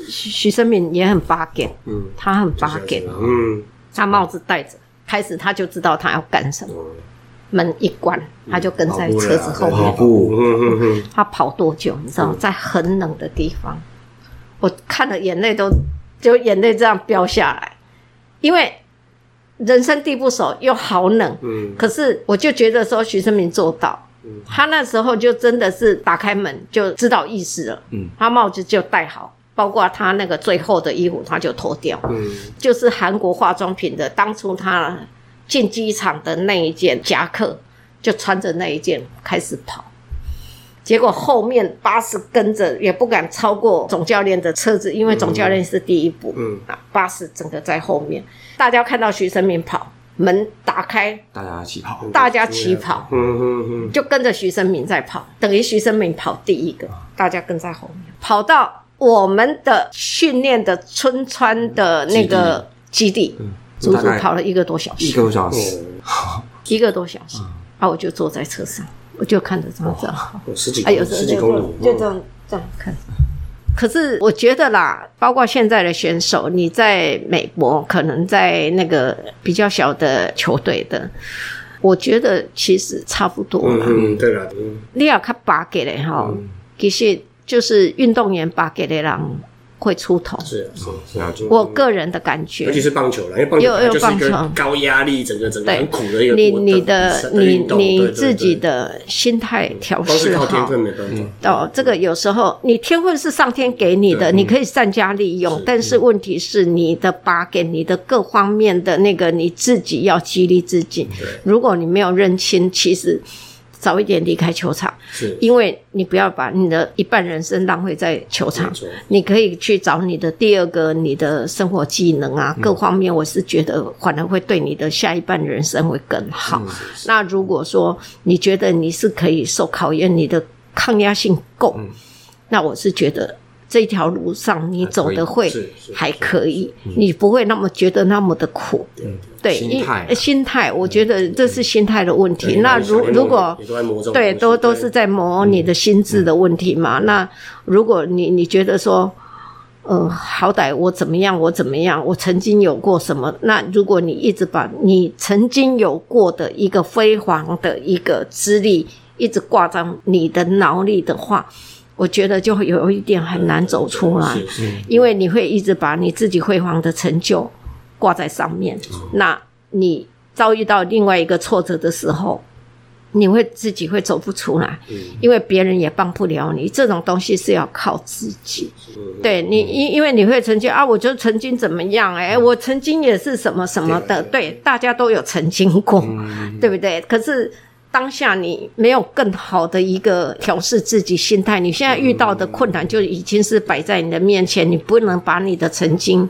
徐徐生敏也很八点，嗯，他很八点，嗯，他帽子戴着，开始他就知道他要干什么。门一关，他就跟在车子后面跑步。他跑多久？你知道，在很冷的地方，我看了眼泪都就眼泪这样飙下来，因为人生地不熟又好冷。嗯，可是我就觉得说徐生明做到。他那时候就真的是打开门就知道意思了，嗯，他帽子就戴好，包括他那个最后的衣服他就脱掉，嗯，就是韩国化妆品的，当初他进机场的那一件夹克，就穿着那一件开始跑，结果后面巴士跟着也不敢超过总教练的车子，因为总教练是第一步。嗯，巴士整个在后面，大家看到徐生明跑，门打开，大家起跑，大家起跑，嗯嗯嗯，就跟着徐生明在跑，等于徐生明跑第一个，大家跟在后面，跑到我们的训练的村川的那个基地，足足跑了一个多小时，一个多小时，一个多小时，啊，我就坐在车上。我就看着这样子，有十几，哎，有十几公里，就这样这样看。可是我觉得啦，包括现在的选手，你在美国，可能在那个比较小的球队的，我觉得其实差不多了。嗯，对了，你要看巴给的哈，其实就是运动员巴给的人。会出头。是是，我个人的感觉，尤其是棒球了，因为棒球就是一个高压力，整个整个很苦的一个。你你的你你自己的心态调试好，天分没办法。哦，这个有时候你天分是上天给你的，你可以善加利用，但是问题是你的把给你的各方面的那个你自己要激励自己。如果你没有认清，其实。早一点离开球场，是因为你不要把你的一半人生浪费在球场。你可以去找你的第二个，你的生活技能啊，各方面，我是觉得反而会对你的下一半人生会更好。那如果说你觉得你是可以受考验，你的抗压性够，那我是觉得。这条路上你走的会还可以，你不会那么觉得那么的苦。对，心态，心态，我觉得这是心态的问题。那如如果对，都都是在磨你的心智的问题嘛。那如果你你觉得说，呃，好歹我怎么样，我怎么样，我曾经有过什么？那如果你一直把你曾经有过的一个辉煌的一个资历一直挂在你的脑里的话。我觉得就会有一点很难走出来，因为你会一直把你自己辉煌的成就挂在上面。那你遭遇到另外一个挫折的时候，你会自己会走不出来，因为别人也帮不了你。这种东西是要靠自己。对你，因因为你会曾经啊，我就曾经怎么样？哎，我曾经也是什么什么的。对，大家都有曾经过，对不对？可是。当下你没有更好的一个调试自己心态，你现在遇到的困难就已经是摆在你的面前，你不能把你的曾经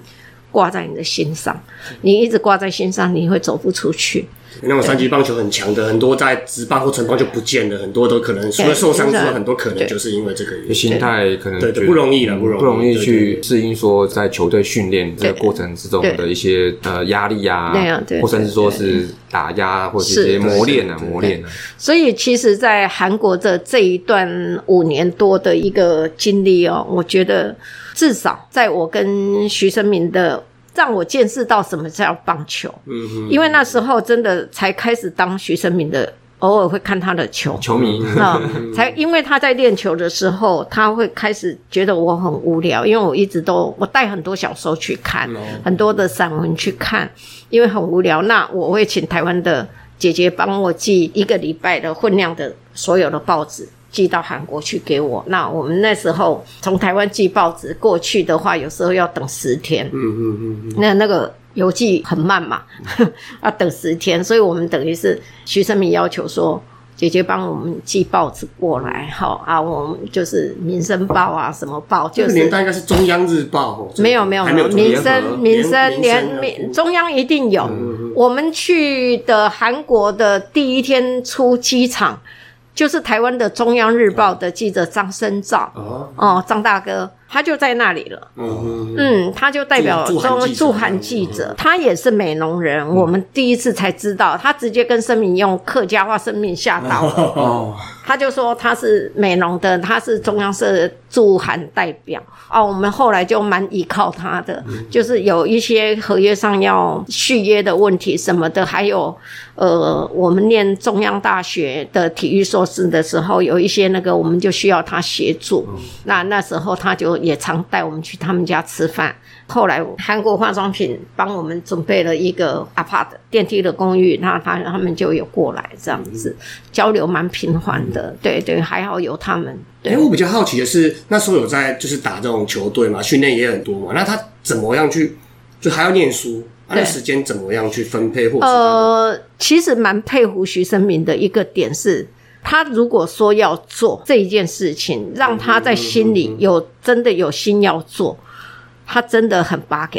挂在你的心上，你一直挂在心上，你会走不出去。那种三级棒球很强的，很多在职棒或城棒就不见了，很多都可能除了受伤之外，很多可能就是因为这个心态可能对不容易了，不容易不容易去适应说在球队训练这个过程之中的一些呃压力啊，或甚至说是打压或者一些磨练啊磨练啊。所以其实，在韩国的这一段五年多的一个经历哦，我觉得至少在我跟徐生明的。让我见识到什么叫棒球，嗯因为那时候真的才开始当徐生明的，偶尔会看他的球，球迷。啊，才 因为他在练球的时候，他会开始觉得我很无聊，因为我一直都我带很多小说去看，很多的散文去看，因为很无聊，那我会请台湾的姐姐帮我寄一个礼拜的分量的所有的报纸。寄到韩国去给我。那我们那时候从台湾寄报纸过去的话，有时候要等十天。嗯嗯嗯。那那个邮寄很慢嘛，要等十天，所以我们等于是徐生明要求说，姐姐帮我们寄报纸过来，好啊，我们就是《民生报》啊，什么报？就是年代应该是中央日报。没有没有没有，《民生》《民生》连民中央一定有。我们去的韩国的第一天出机场。就是台湾的中央日报的记者张生照哦，张大哥。他就在那里了，嗯，他就代表中驻韩记者，他也是美浓人，我们第一次才知道，他直接跟声明用客家话生命吓到了，他就说他是美农的，他是中央社驻韩代表，哦，我们后来就蛮依靠他的，就是有一些合约上要续约的问题什么的，还有呃，我们念中央大学的体育硕士的时候，有一些那个我们就需要他协助，那那时候他就。也常带我们去他们家吃饭。后来韩国化妆品帮我们准备了一个 apart 电梯的公寓，那他他们就有过来这样子交流，蛮频繁的。对对，还好有他们。哎，我比较好奇的是，那时候有在就是打这种球队嘛，训练也很多嘛。那他怎么样去就还要念书？那时间怎么样去分配？或呃，其实蛮佩服徐生明的一个点是。他如果说要做这一件事情，让他在心里有真的有心要做，他真的很 bug，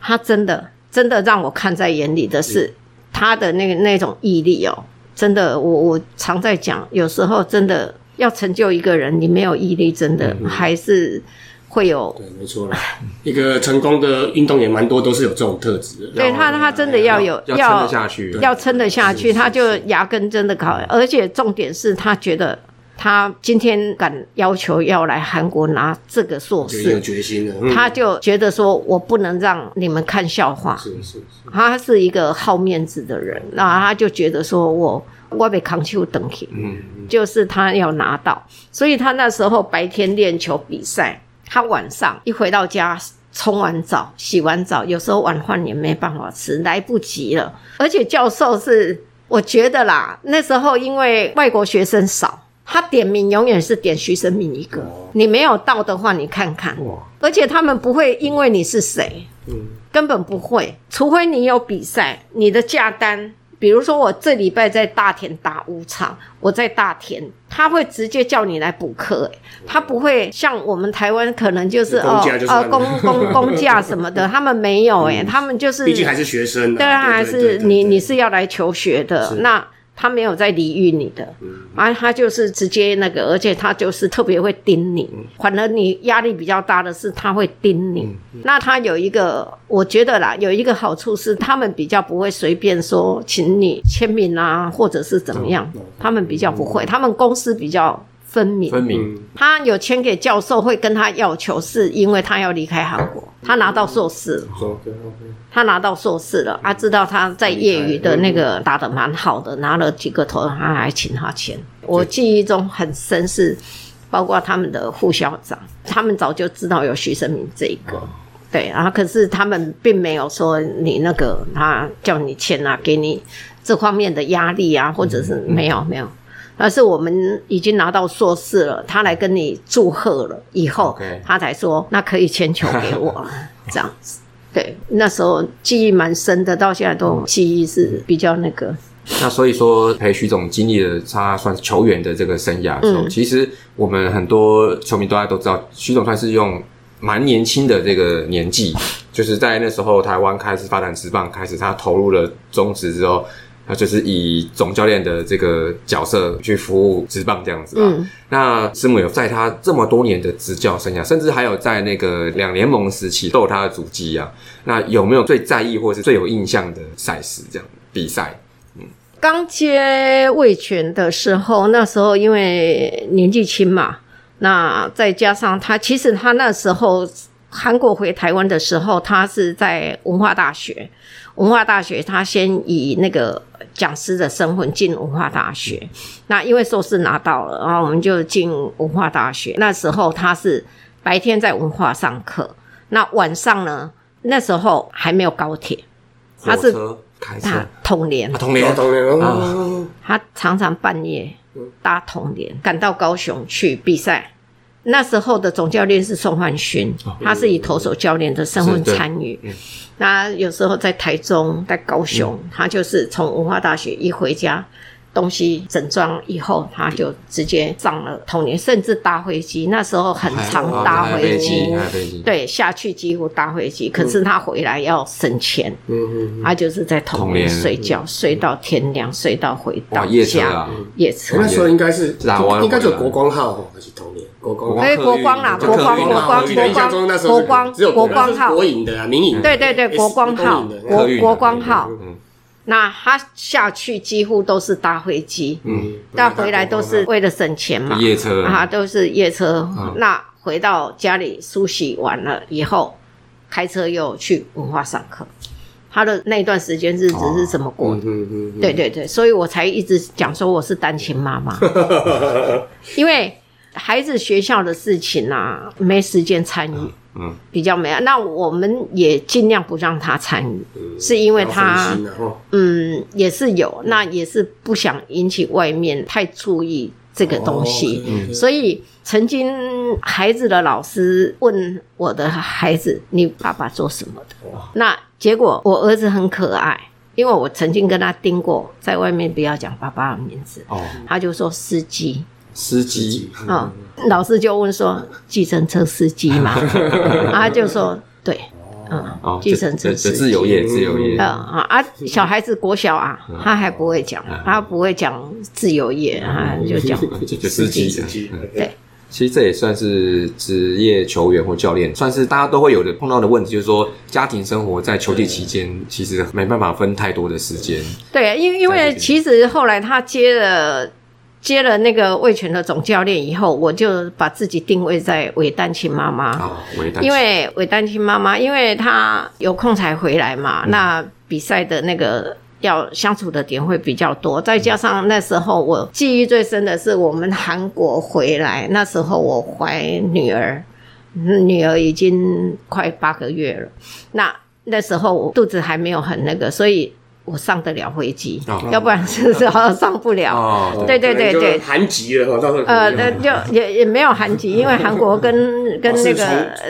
他真的真的让我看在眼里的是他的那个那种毅力哦，真的，我我常在讲，有时候真的要成就一个人，你没有毅力，真的还是。会有对，没错啦。一个成功的运动员蛮多都是有这种特质的。对他，他真的要有要撑得下去，要撑得下去，他就牙根真的靠。而且重点是他觉得他今天敢要求要来韩国拿这个硕士，有决心的。他就觉得说我不能让你们看笑话。是是是，他是一个好面子的人，那他就觉得说我我被扛球等起，嗯，就是他要拿到，所以他那时候白天练球比赛。他晚上一回到家，冲完澡、洗完澡，有时候晚饭也没办法吃，来不及了。而且教授是，我觉得啦，那时候因为外国学生少，他点名永远是点徐生敏一个。你没有到的话，你看看。而且他们不会因为你是谁，嗯，根本不会，除非你有比赛，你的价单。比如说，我这礼拜在大田打五场，我在大田，他会直接叫你来补课，他不会像我们台湾可能就是哦呃公公公假什么的，他们没有哎，他们就是毕竟还是学生，对啊，还是你你是要来求学的。那。他没有在理喻你的，啊，他就是直接那个，而且他就是特别会盯你。反而你压力比较大的是，他会盯你。那他有一个，我觉得啦，有一个好处是，他们比较不会随便说请你签名啊，或者是怎么样，他们比较不会，他们公司比较。分明，分明。他有签给教授，会跟他要求，是因为他要离开韩国。他拿到硕士了，他拿到硕士了。他知道他在业余的那个打的蛮好的，拿了几个头，他还请他签。我记忆中很深是，包括他们的副校长，他们早就知道有徐生明这一个，对。然后可是他们并没有说你那个他叫你签啊，给你这方面的压力啊，或者是没有没有。而是我们已经拿到硕士了，他来跟你祝贺了以后，他才说那可以签球给我 这样子。对，那时候记忆蛮深的，到现在都记忆是比较那个。那所以说陪徐总经历了他算是球员的这个生涯的时候，其实我们很多球迷大家都知道，徐总算是用蛮年轻的这个年纪，就是在那时候台湾开始发展职棒，开始他投入了中职之后。他就是以总教练的这个角色去服务职棒这样子啊。那师母有在他这么多年的执教生涯，甚至还有在那个两联盟时期都有他的足迹啊。那有没有最在意或是最有印象的赛事这样比赛？嗯，刚接卫权的时候，那时候因为年纪轻嘛，那再加上他，其实他那时候韩国回台湾的时候，他是在文化大学。文化大学，他先以那个讲师的身份进文化大学。那因为硕士拿到了，然后我们就进文化大学。那时候他是白天在文化上课，那晚上呢？那时候还没有高铁，他是开车通联，通联，通联他常常半夜搭通联赶到高雄去比赛。那时候的总教练是宋焕勋，他是以投手教练的身份参与。那有时候在台中、在高雄，他就是从文化大学一回家。东西整装以后，他就直接上了童年，甚至搭飞机。那时候很常搭飞机，对，下去几乎搭飞机。可是他回来要省钱，嗯嗯，他就是在童年睡觉，睡到天亮，睡到回到家。夜车，那时候应该是应该就国光号还是童年？国光，哎，国光啦，国光，国光，国光，国光，只有国光号，国营的啊，民营。对对对，国光号，国国光号。那他下去几乎都是搭飞机，嗯，但回来都是为了省钱嘛，夜车。啊，都是夜车。那回到家里梳洗完了以后，开车又去文化上课。他的那段时间日子是怎么过的？对对对，所以我才一直讲说我是单亲妈妈，因为孩子学校的事情啊，没时间参与。嗯，比较没有，那我们也尽量不让他参与，是因为他，嗯，也是有，那也是不想引起外面太注意这个东西，所以曾经孩子的老师问我的孩子：“你爸爸做什么的？”那结果我儿子很可爱，因为我曾经跟他盯过，在外面不要讲爸爸的名字，哦，他就说司机，司机，嗯，老师就问说计程车司机嘛，他就说对。嗯，计程车自由业，自由业。啊啊！小孩子国小啊，他还不会讲，他不会讲自由业啊，就讲 就司机。对，其实这也算是职业球员或教练，算是大家都会有的碰到的问题，就是说家庭生活在球季期间，其实没办法分太多的时间。对，因为因为其实后来他接了。接了那个魏权的总教练以后，我就把自己定位在韦丹青妈妈。因为韦丹青妈妈，因为她有空才回来嘛，那比赛的那个要相处的点会比较多。再加上那时候我记忆最深的是我们韩国回来，那时候我怀女儿，女儿已经快八个月了。那那时候我肚子还没有很那个，所以。我上得了飞机，要不然是上上不了。对对对对，韩籍了，呃，那就也也没有韩籍，因为韩国跟跟那个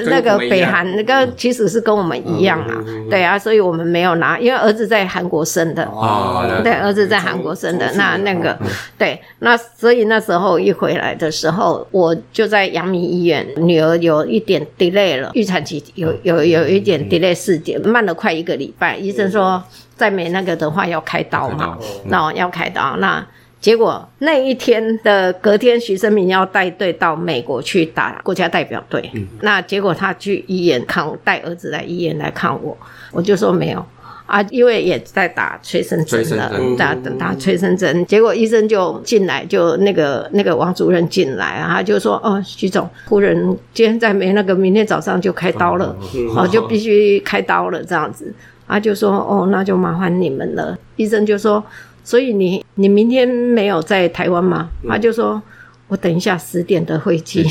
那个北韩那个其实是跟我们一样啊。对啊，所以我们没有拿，因为儿子在韩国生的。哦，对，儿子在韩国生的，那那个对，那所以那时候一回来的时候，我就在阳明医院，女儿有一点 delay 了，预产期有有有一点 delay 四点，慢了快一个礼拜，医生说。再没那个的话要开刀嘛？那要开刀，那结果那一天的隔天，徐生明要带队到美国去打国家代表队。那结果他去医院看，带儿子来医院来看我，我就说没有啊，因为也在打催生针了，打打催生针。结果医生就进来，就那个那个王主任进来啊，他就说：“哦，徐总夫人今天再没那个，明天早上就开刀了，哦，就必须开刀了，这样子。”他就说：“哦，那就麻烦你们了。”医生就说：“所以你你明天没有在台湾吗？”他就说：“我等一下十点的飞机，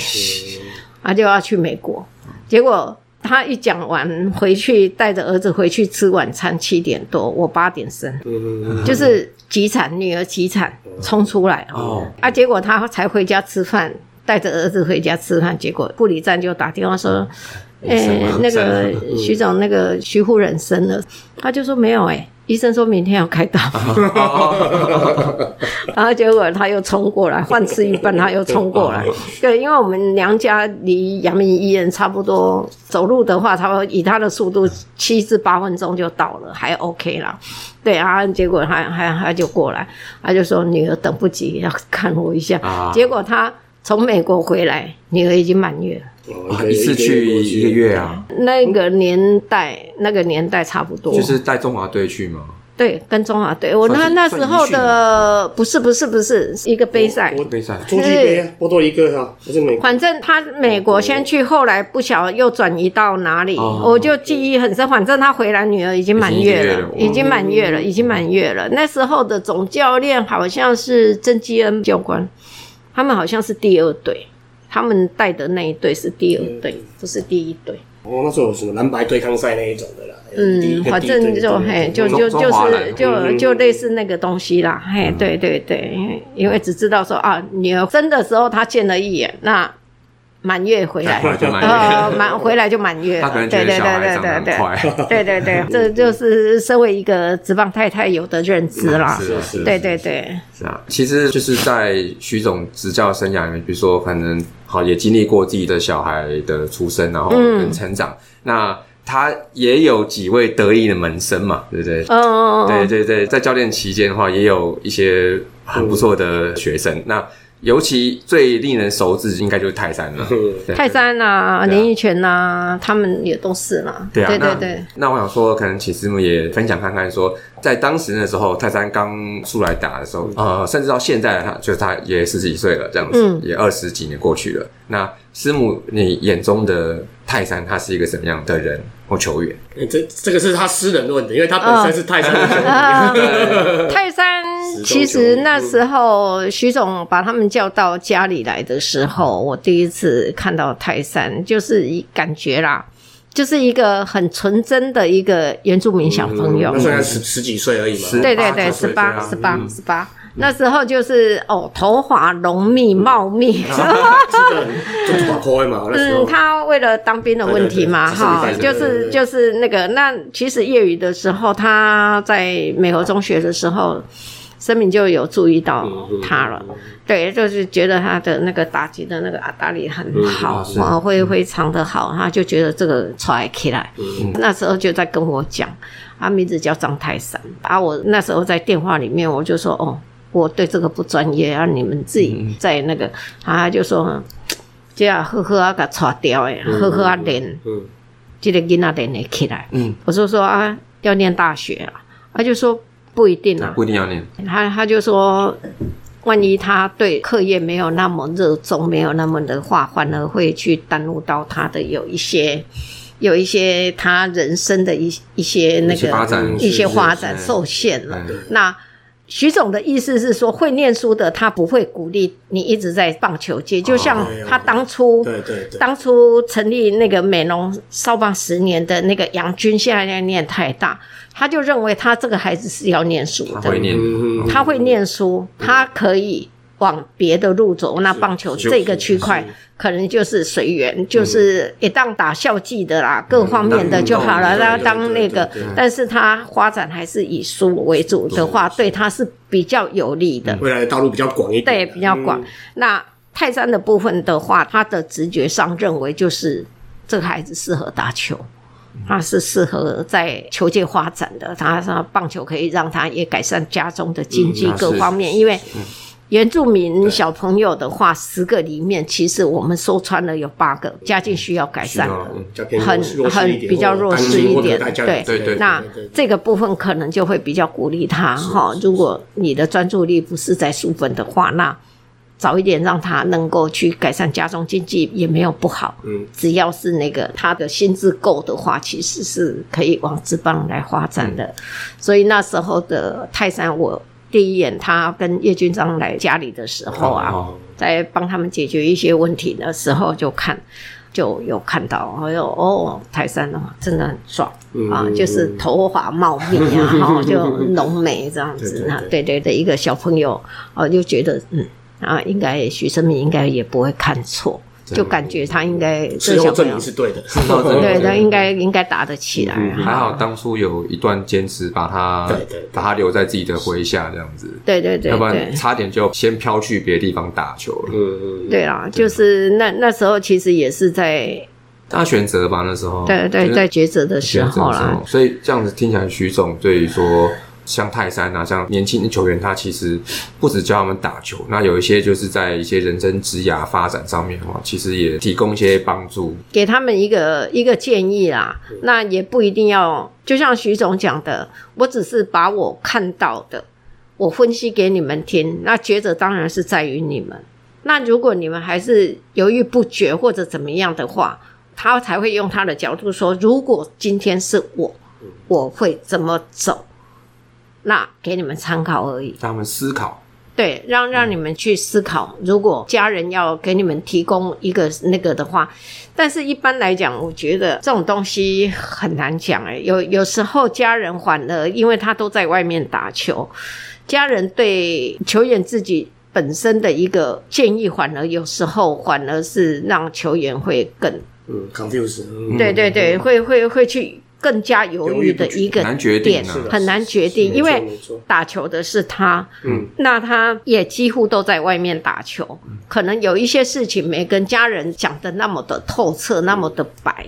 他 就要去美国。”结果他一讲完回去，带着儿子回去吃晚餐，七点多，我八点生，就是急产，女儿急产冲出来哦，啊，结果他才回家吃饭，带着儿子回家吃饭，结果护理站就打电话说。哎，那个徐总，那个徐夫人生了，他就说没有哎，医生说明天要开刀，然后结果他又冲过来，饭吃一半他又冲过来，对，因为我们娘家离阳明医院差不多，走路的话，差不多以他的速度七至八分钟就到了，还 OK 啦。对啊，结果他他他就过来，他就说女儿等不及要看我一下，结果他从美国回来，女儿已经满月了。一次去一个月啊？那个年代，那个年代差不多。就是带中华队去吗？对，跟中华队。我那那时候的不是不是不是一个杯赛，杯赛，中级杯，波多一个哈，不是美。反正他美国先去，后来不晓又转移到哪里，我就记忆很深。反正他回来，女儿已经满月了，已经满月了，已经满月了。那时候的总教练好像是曾基恩教官，他们好像是第二队。他们带的那一队是第二队，不是第一队。哦，那时候什么蓝白对抗赛那一种的啦。嗯，反正就嘿，就就就是就就类似那个东西啦。嘿，对对对，因为只知道说啊，女儿生的时候他见了一眼，那。满月回来，呃，满回来就满月了。对对对对对对，对对对，这就是身为一个职棒太太有的认知啦。是是，对对对，是啊。其实就是在徐总执教生涯里面，比如说可能好也经历过自己的小孩的出生，然后跟成长。那他也有几位得意的门生嘛，对不对？嗯，对对对，在教练期间的话，也有一些很不错的学生。那尤其最令人熟知，应该就是泰山了。泰山呐，林奕泉呐，他们也都是啦。对啊，对对对。那我想说，可能请师母也分享看看，说在当时的时候，泰山刚出来打的时候，呃，甚至到现在，他就是他也十几岁了，这样子，也二十几年过去了。那师母，你眼中的泰山，他是一个什么样的人或球员？这这个是他私人问的，因为他本身是泰山的球员。泰山 其实那时候徐总把他们叫到家里来的时候，我第一次看到泰山，就是一感觉啦，就是一个很纯真的一个原住民小朋友。那时候十十几岁而已嘛。对对对，十八十八十八。那时候就是哦，头发浓密茂密。就是把口嘛。嗯，他为了当兵的问题嘛，哈，就是就是那个。那其实业余的时候，他在美国中学的时候，生命就有注意到他了。对，就是觉得他的那个打击的那个阿达里很好，啊，会非常的好，他就觉得这个揣起来。那时候就在跟我讲，他名字叫张泰山。啊，我那时候在电话里面，我就说，哦，我对这个不专业，啊，你们自己在那个，他就说，这样呵呵啊，给擦掉诶，呵呵啊练，这个囡仔练得起来。嗯，我就说啊，要念大学啊，他就说不一定啊，不一定要念。他他就说。万一他对课业没有那么热衷，没有那么的话，反而会去耽误到他的有一些，有一些他人生的一一些那个一些发展受限了。那徐总的意思是说，会念书的他不会鼓励你一直在棒球界，就像他当初对对对。当初成立那个美容少棒十年的那个杨军，现在在念太大。他就认为他这个孩子是要念书的，他会念，他会念书，他可以往别的路走。那棒球这个区块可能就是随缘，就是一当打校际的啦，各方面的就好了。那当那个，但是他发展还是以书为主的话，对他是比较有利的。未来的道路比较广一点，对，比较广。那泰山的部分的话，他的直觉上认为就是这个孩子适合打球。他是适合在球界发展的，他说棒球可以让他也改善家中的经济各方面。因为原住民小朋友的话，十个里面其实我们说穿了有八个家境需要改善的，很很比较弱势一点。对对对，那这个部分可能就会比较鼓励他哈。如果你的专注力不是在书本的话，那。早一点让他能够去改善家中经济也没有不好，嗯，只要是那个他的心智够的话，其实是可以往职棒来发展的。所以那时候的泰山，我第一眼他跟叶军章来家里的时候啊，在帮他们解决一些问题的时候，就看就有看到，哎呦哦，泰山的哦，真的很壮啊，就是头发茂密啊，然后就浓眉这样子啊，对对的一个小朋友，哦，就觉得嗯。啊，应该许生明应该也不会看错，就感觉他应该事后证明是对的，对，他应该应该打得起来。还好当初有一段坚持，把他把他留在自己的麾下这样子。对对对，要不然差点就先飘去别的地方打球了。嗯嗯，对啊，就是那那时候其实也是在大选择吧，那时候对对在抉择的时候啦。所以这样子听起来，徐总对于说。像泰山啊，像年轻的球员，他其实不止教他们打球，那有一些就是在一些人生职涯发展上面的话，其实也提供一些帮助，给他们一个一个建议啦。那也不一定要，就像徐总讲的，我只是把我看到的，我分析给你们听。那抉择当然是在于你们。那如果你们还是犹豫不决或者怎么样的话，他才会用他的角度说：如果今天是我，我会怎么走？那给你们参考而已，让他们思考。对，让让你们去思考。如果家人要给你们提供一个那个的话，但是一般来讲，我觉得这种东西很难讲。哎，有有时候家人反而因为他都在外面打球，家人对球员自己本身的一个建议，反而有时候反而是让球员会更嗯 confuse。对对对，会会会去。更加犹豫的一个点，很难决定，因为打球的是他，嗯，那他也几乎都在外面打球，可能有一些事情没跟家人讲的那么的透彻，那么的白，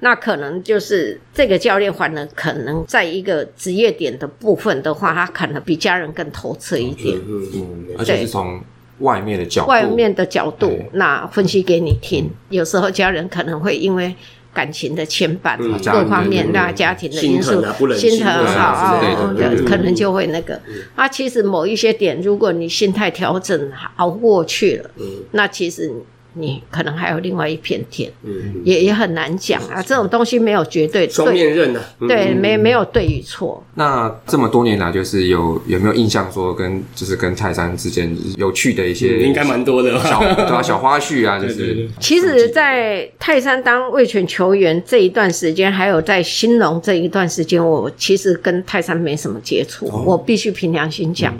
那可能就是这个教练反而可能在一个职业点的部分的话，他可能比家人更透彻一点，嗯嗯，而且是从外面的角度，外面的角度，那分析给你听，有时候家人可能会因为。感情的牵绊，各方面那家庭的因素，心疼好的，可能就会那个。啊，其实某一些点，如果你心态调整熬过去了，那其实你可能还有另外一片天，嗯，也也很难讲啊。这种东西没有绝对双面刃的，对，没没有对与错。那这么多年来，就是有有没有印象说跟就是跟泰山之间有趣的一些，应该蛮多的。小对啊 小花絮啊，就是其实，在泰山当卫权球员这一段时间，还有在兴隆这一段时间，我其实跟泰山没什么接触，我必须凭良心讲。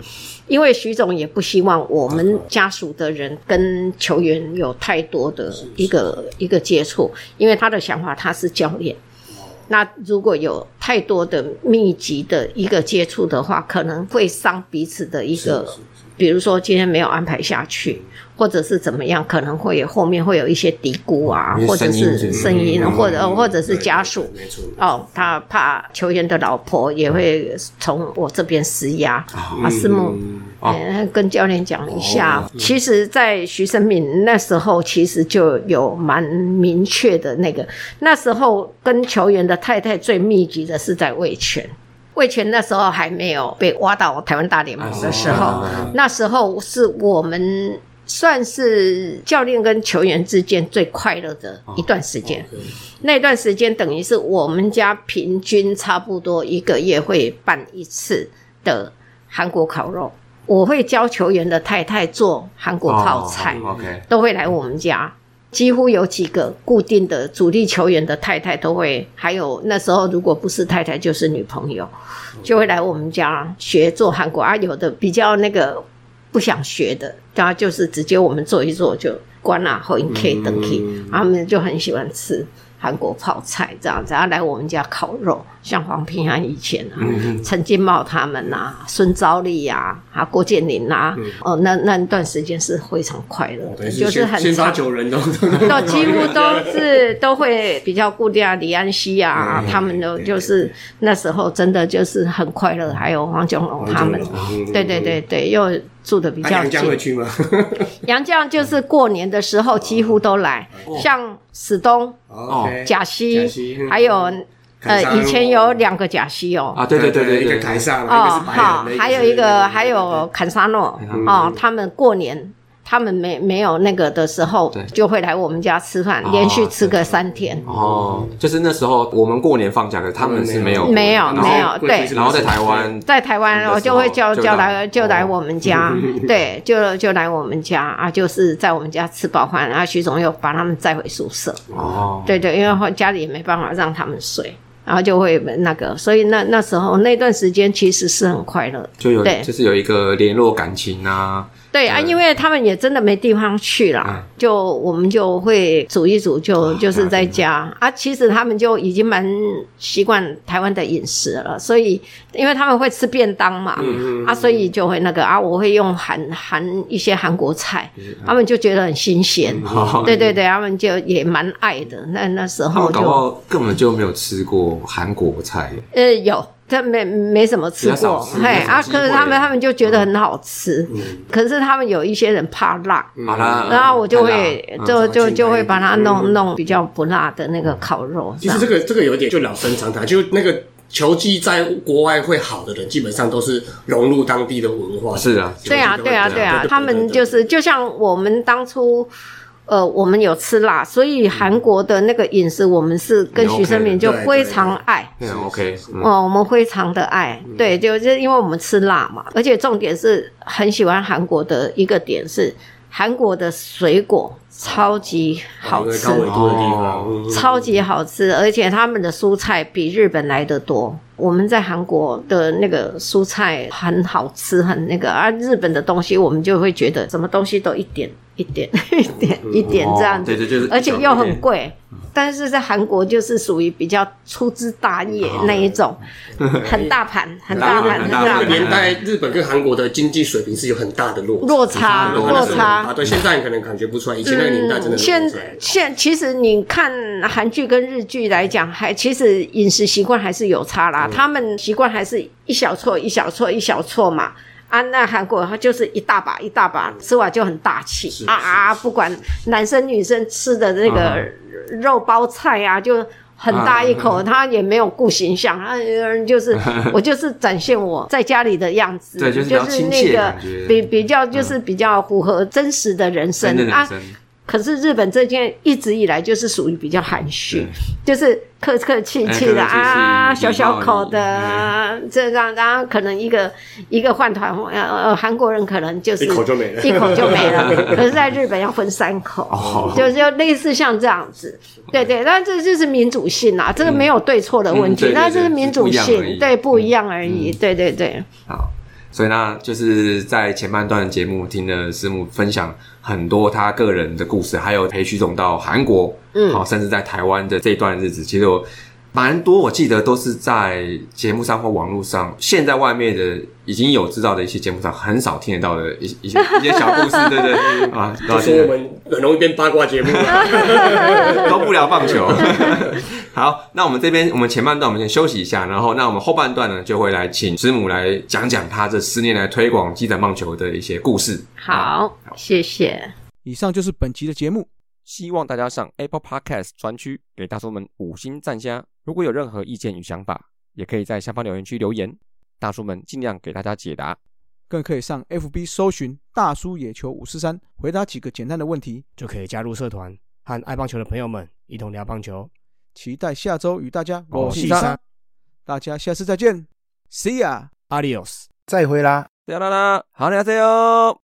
因为徐总也不希望我们家属的人跟球员有太多的一个一个接触，因为他的想法他是教练，那如果有太多的密集的一个接触的话，可能会伤彼此的一个，比如说今天没有安排下去。或者是怎么样，可能会后面会有一些嘀咕啊，或者是声音，或者或者是家属，哦，他怕球员的老婆也会从我这边施压啊，师母，跟教练讲一下。其实，在徐生敏那时候，其实就有蛮明确的那个，那时候跟球员的太太最密集的是在卫权，魏权那时候还没有被挖到台湾大联盟的时候，那时候是我们。算是教练跟球员之间最快乐的一段时间。那段时间等于是我们家平均差不多一个月会办一次的韩国烤肉。我会教球员的太太做韩国泡菜，都会来我们家。几乎有几个固定的主力球员的太太都会，还有那时候如果不是太太就是女朋友，就会来我们家学做韩国啊。有的比较那个。不想学的，他就是直接我们做一做就关了，后因 K 等 K，他们就很喜欢吃韩国泡菜这样子，然后来我们家烤肉。像黄平安以前啊，陈金茂他们呐，孙昭丽呀，啊郭建林呐，哦，那那段时间是非常快乐，就是很先发九人都 都几乎都是都会比较固定啊，李安熙啊，他们都就是那时候真的就是很快乐，还有黄炯龙他们，对对对对，又住的比较近。杨绛会去吗？杨绛就是过年的时候几乎都来，像史东、贾西，还有。呃，以前有两个假西哦，啊，对对对对，一个凯撒，哦，好，还有一个还有坎沙诺，哦，他们过年。他们没没有那个的时候，就会来我们家吃饭，连续吃个三天。哦，就是那时候我们过年放假的，他们是没有。没有没有对。然后在台湾，在台湾我就会叫叫来就来我们家，对，就就来我们家啊，就是在我们家吃饱饭，然后徐总又把他们载回宿舍。哦，对对，因为家里没办法让他们睡，然后就会那个，所以那那时候那段时间其实是很快乐，就有就是有一个联络感情啊。对啊，因为他们也真的没地方去了，就我们就会煮一煮，就就是在家啊。其实他们就已经蛮习惯台湾的饮食了，所以因为他们会吃便当嘛，啊，所以就会那个啊，我会用韩韩一些韩国菜，他们就觉得很新鲜。对对对，他们就也蛮爱的。那那时候就根本就没有吃过韩国菜。呃，有。他没没什么吃过，嘿啊！可是他们他们就觉得很好吃，可是他们有一些人怕辣，然后我就会就就就会把它弄弄比较不辣的那个烤肉。其实这个这个有点就老生常谈，就那个球技在国外会好的人，基本上都是融入当地的文化。是啊，对啊，对啊，对啊，他们就是就像我们当初。呃，我们有吃辣，所以韩国的那个饮食，我们是跟徐生明就非常爱。嗯，OK。哦，我们非常的爱，对，就是因为我们吃辣嘛，而且重点是很喜欢韩国的一个点是，韩国的水果超级好吃，超级好吃，而且他们的蔬菜比日本来的多。我们在韩国的那个蔬菜很好吃，很那个，而日本的东西我们就会觉得什么东西都一点。一点 一点一点这样子，对对，就是，而且又很贵，但是在韩国就是属于比较粗枝大叶那一种，很大盘，很大盘，很年代，日本跟韩国的经济水平是有很大的落落差，落差。啊。对，现在你可能感觉不出来，以前那个年代真的。现现其实你看韩剧跟日剧来讲，还其实饮食习惯还是有差啦。他们习惯还是一小撮一小撮一小撮嘛。啊，那韩国它就是一大把一大把，吃完就很大气啊啊！不管男生女生吃的那个肉包菜啊，就很大一口，他也没有顾形象，他就是 我就是展现我在家里的样子，对，就是那个比比较就是比较符合真实的人生啊。可是日本这件一直以来就是属于比较含蓄，就是客客气气的啊，小小口的这样，然后可能一个一个换团，呃呃，韩国人可能就是一口就没了，一口就没了。可是在日本要分三口，就是就类似像这样子，对对，那这就是民主性啊，这个没有对错的问题，那这是民主性，对不一样而已，对对对。好。所以呢，就是在前半段节目听了师母分享很多他个人的故事，还有陪徐总到韩国，嗯，好，甚至在台湾的这段日子，其实我蛮多，我记得都是在节目上或网络上，现在外面的已经有知道的一些节目上很少听得到的一一些一些小故事，对对 啊，就是我们很容易变八卦节目，都不聊棒球。好，那我们这边我们前半段我们先休息一下，然后那我们后半段呢就会来请师母来讲讲他这十年来推广基展棒球的一些故事。好，谢谢。以上就是本集的节目，希望大家上 Apple Podcast 专区给大叔们五星赞加。如果有任何意见与想法，也可以在下方留言区留言，大叔们尽量给大家解答。更可以上 FB 搜寻大叔野球五四三，回答几个简单的问题，就可以加入社团，和爱棒球的朋友们一同聊棒球。期待下周与大家我是三，大家下次再见，See ya，Adios，再会啦，再啦。啦，好，再见哦。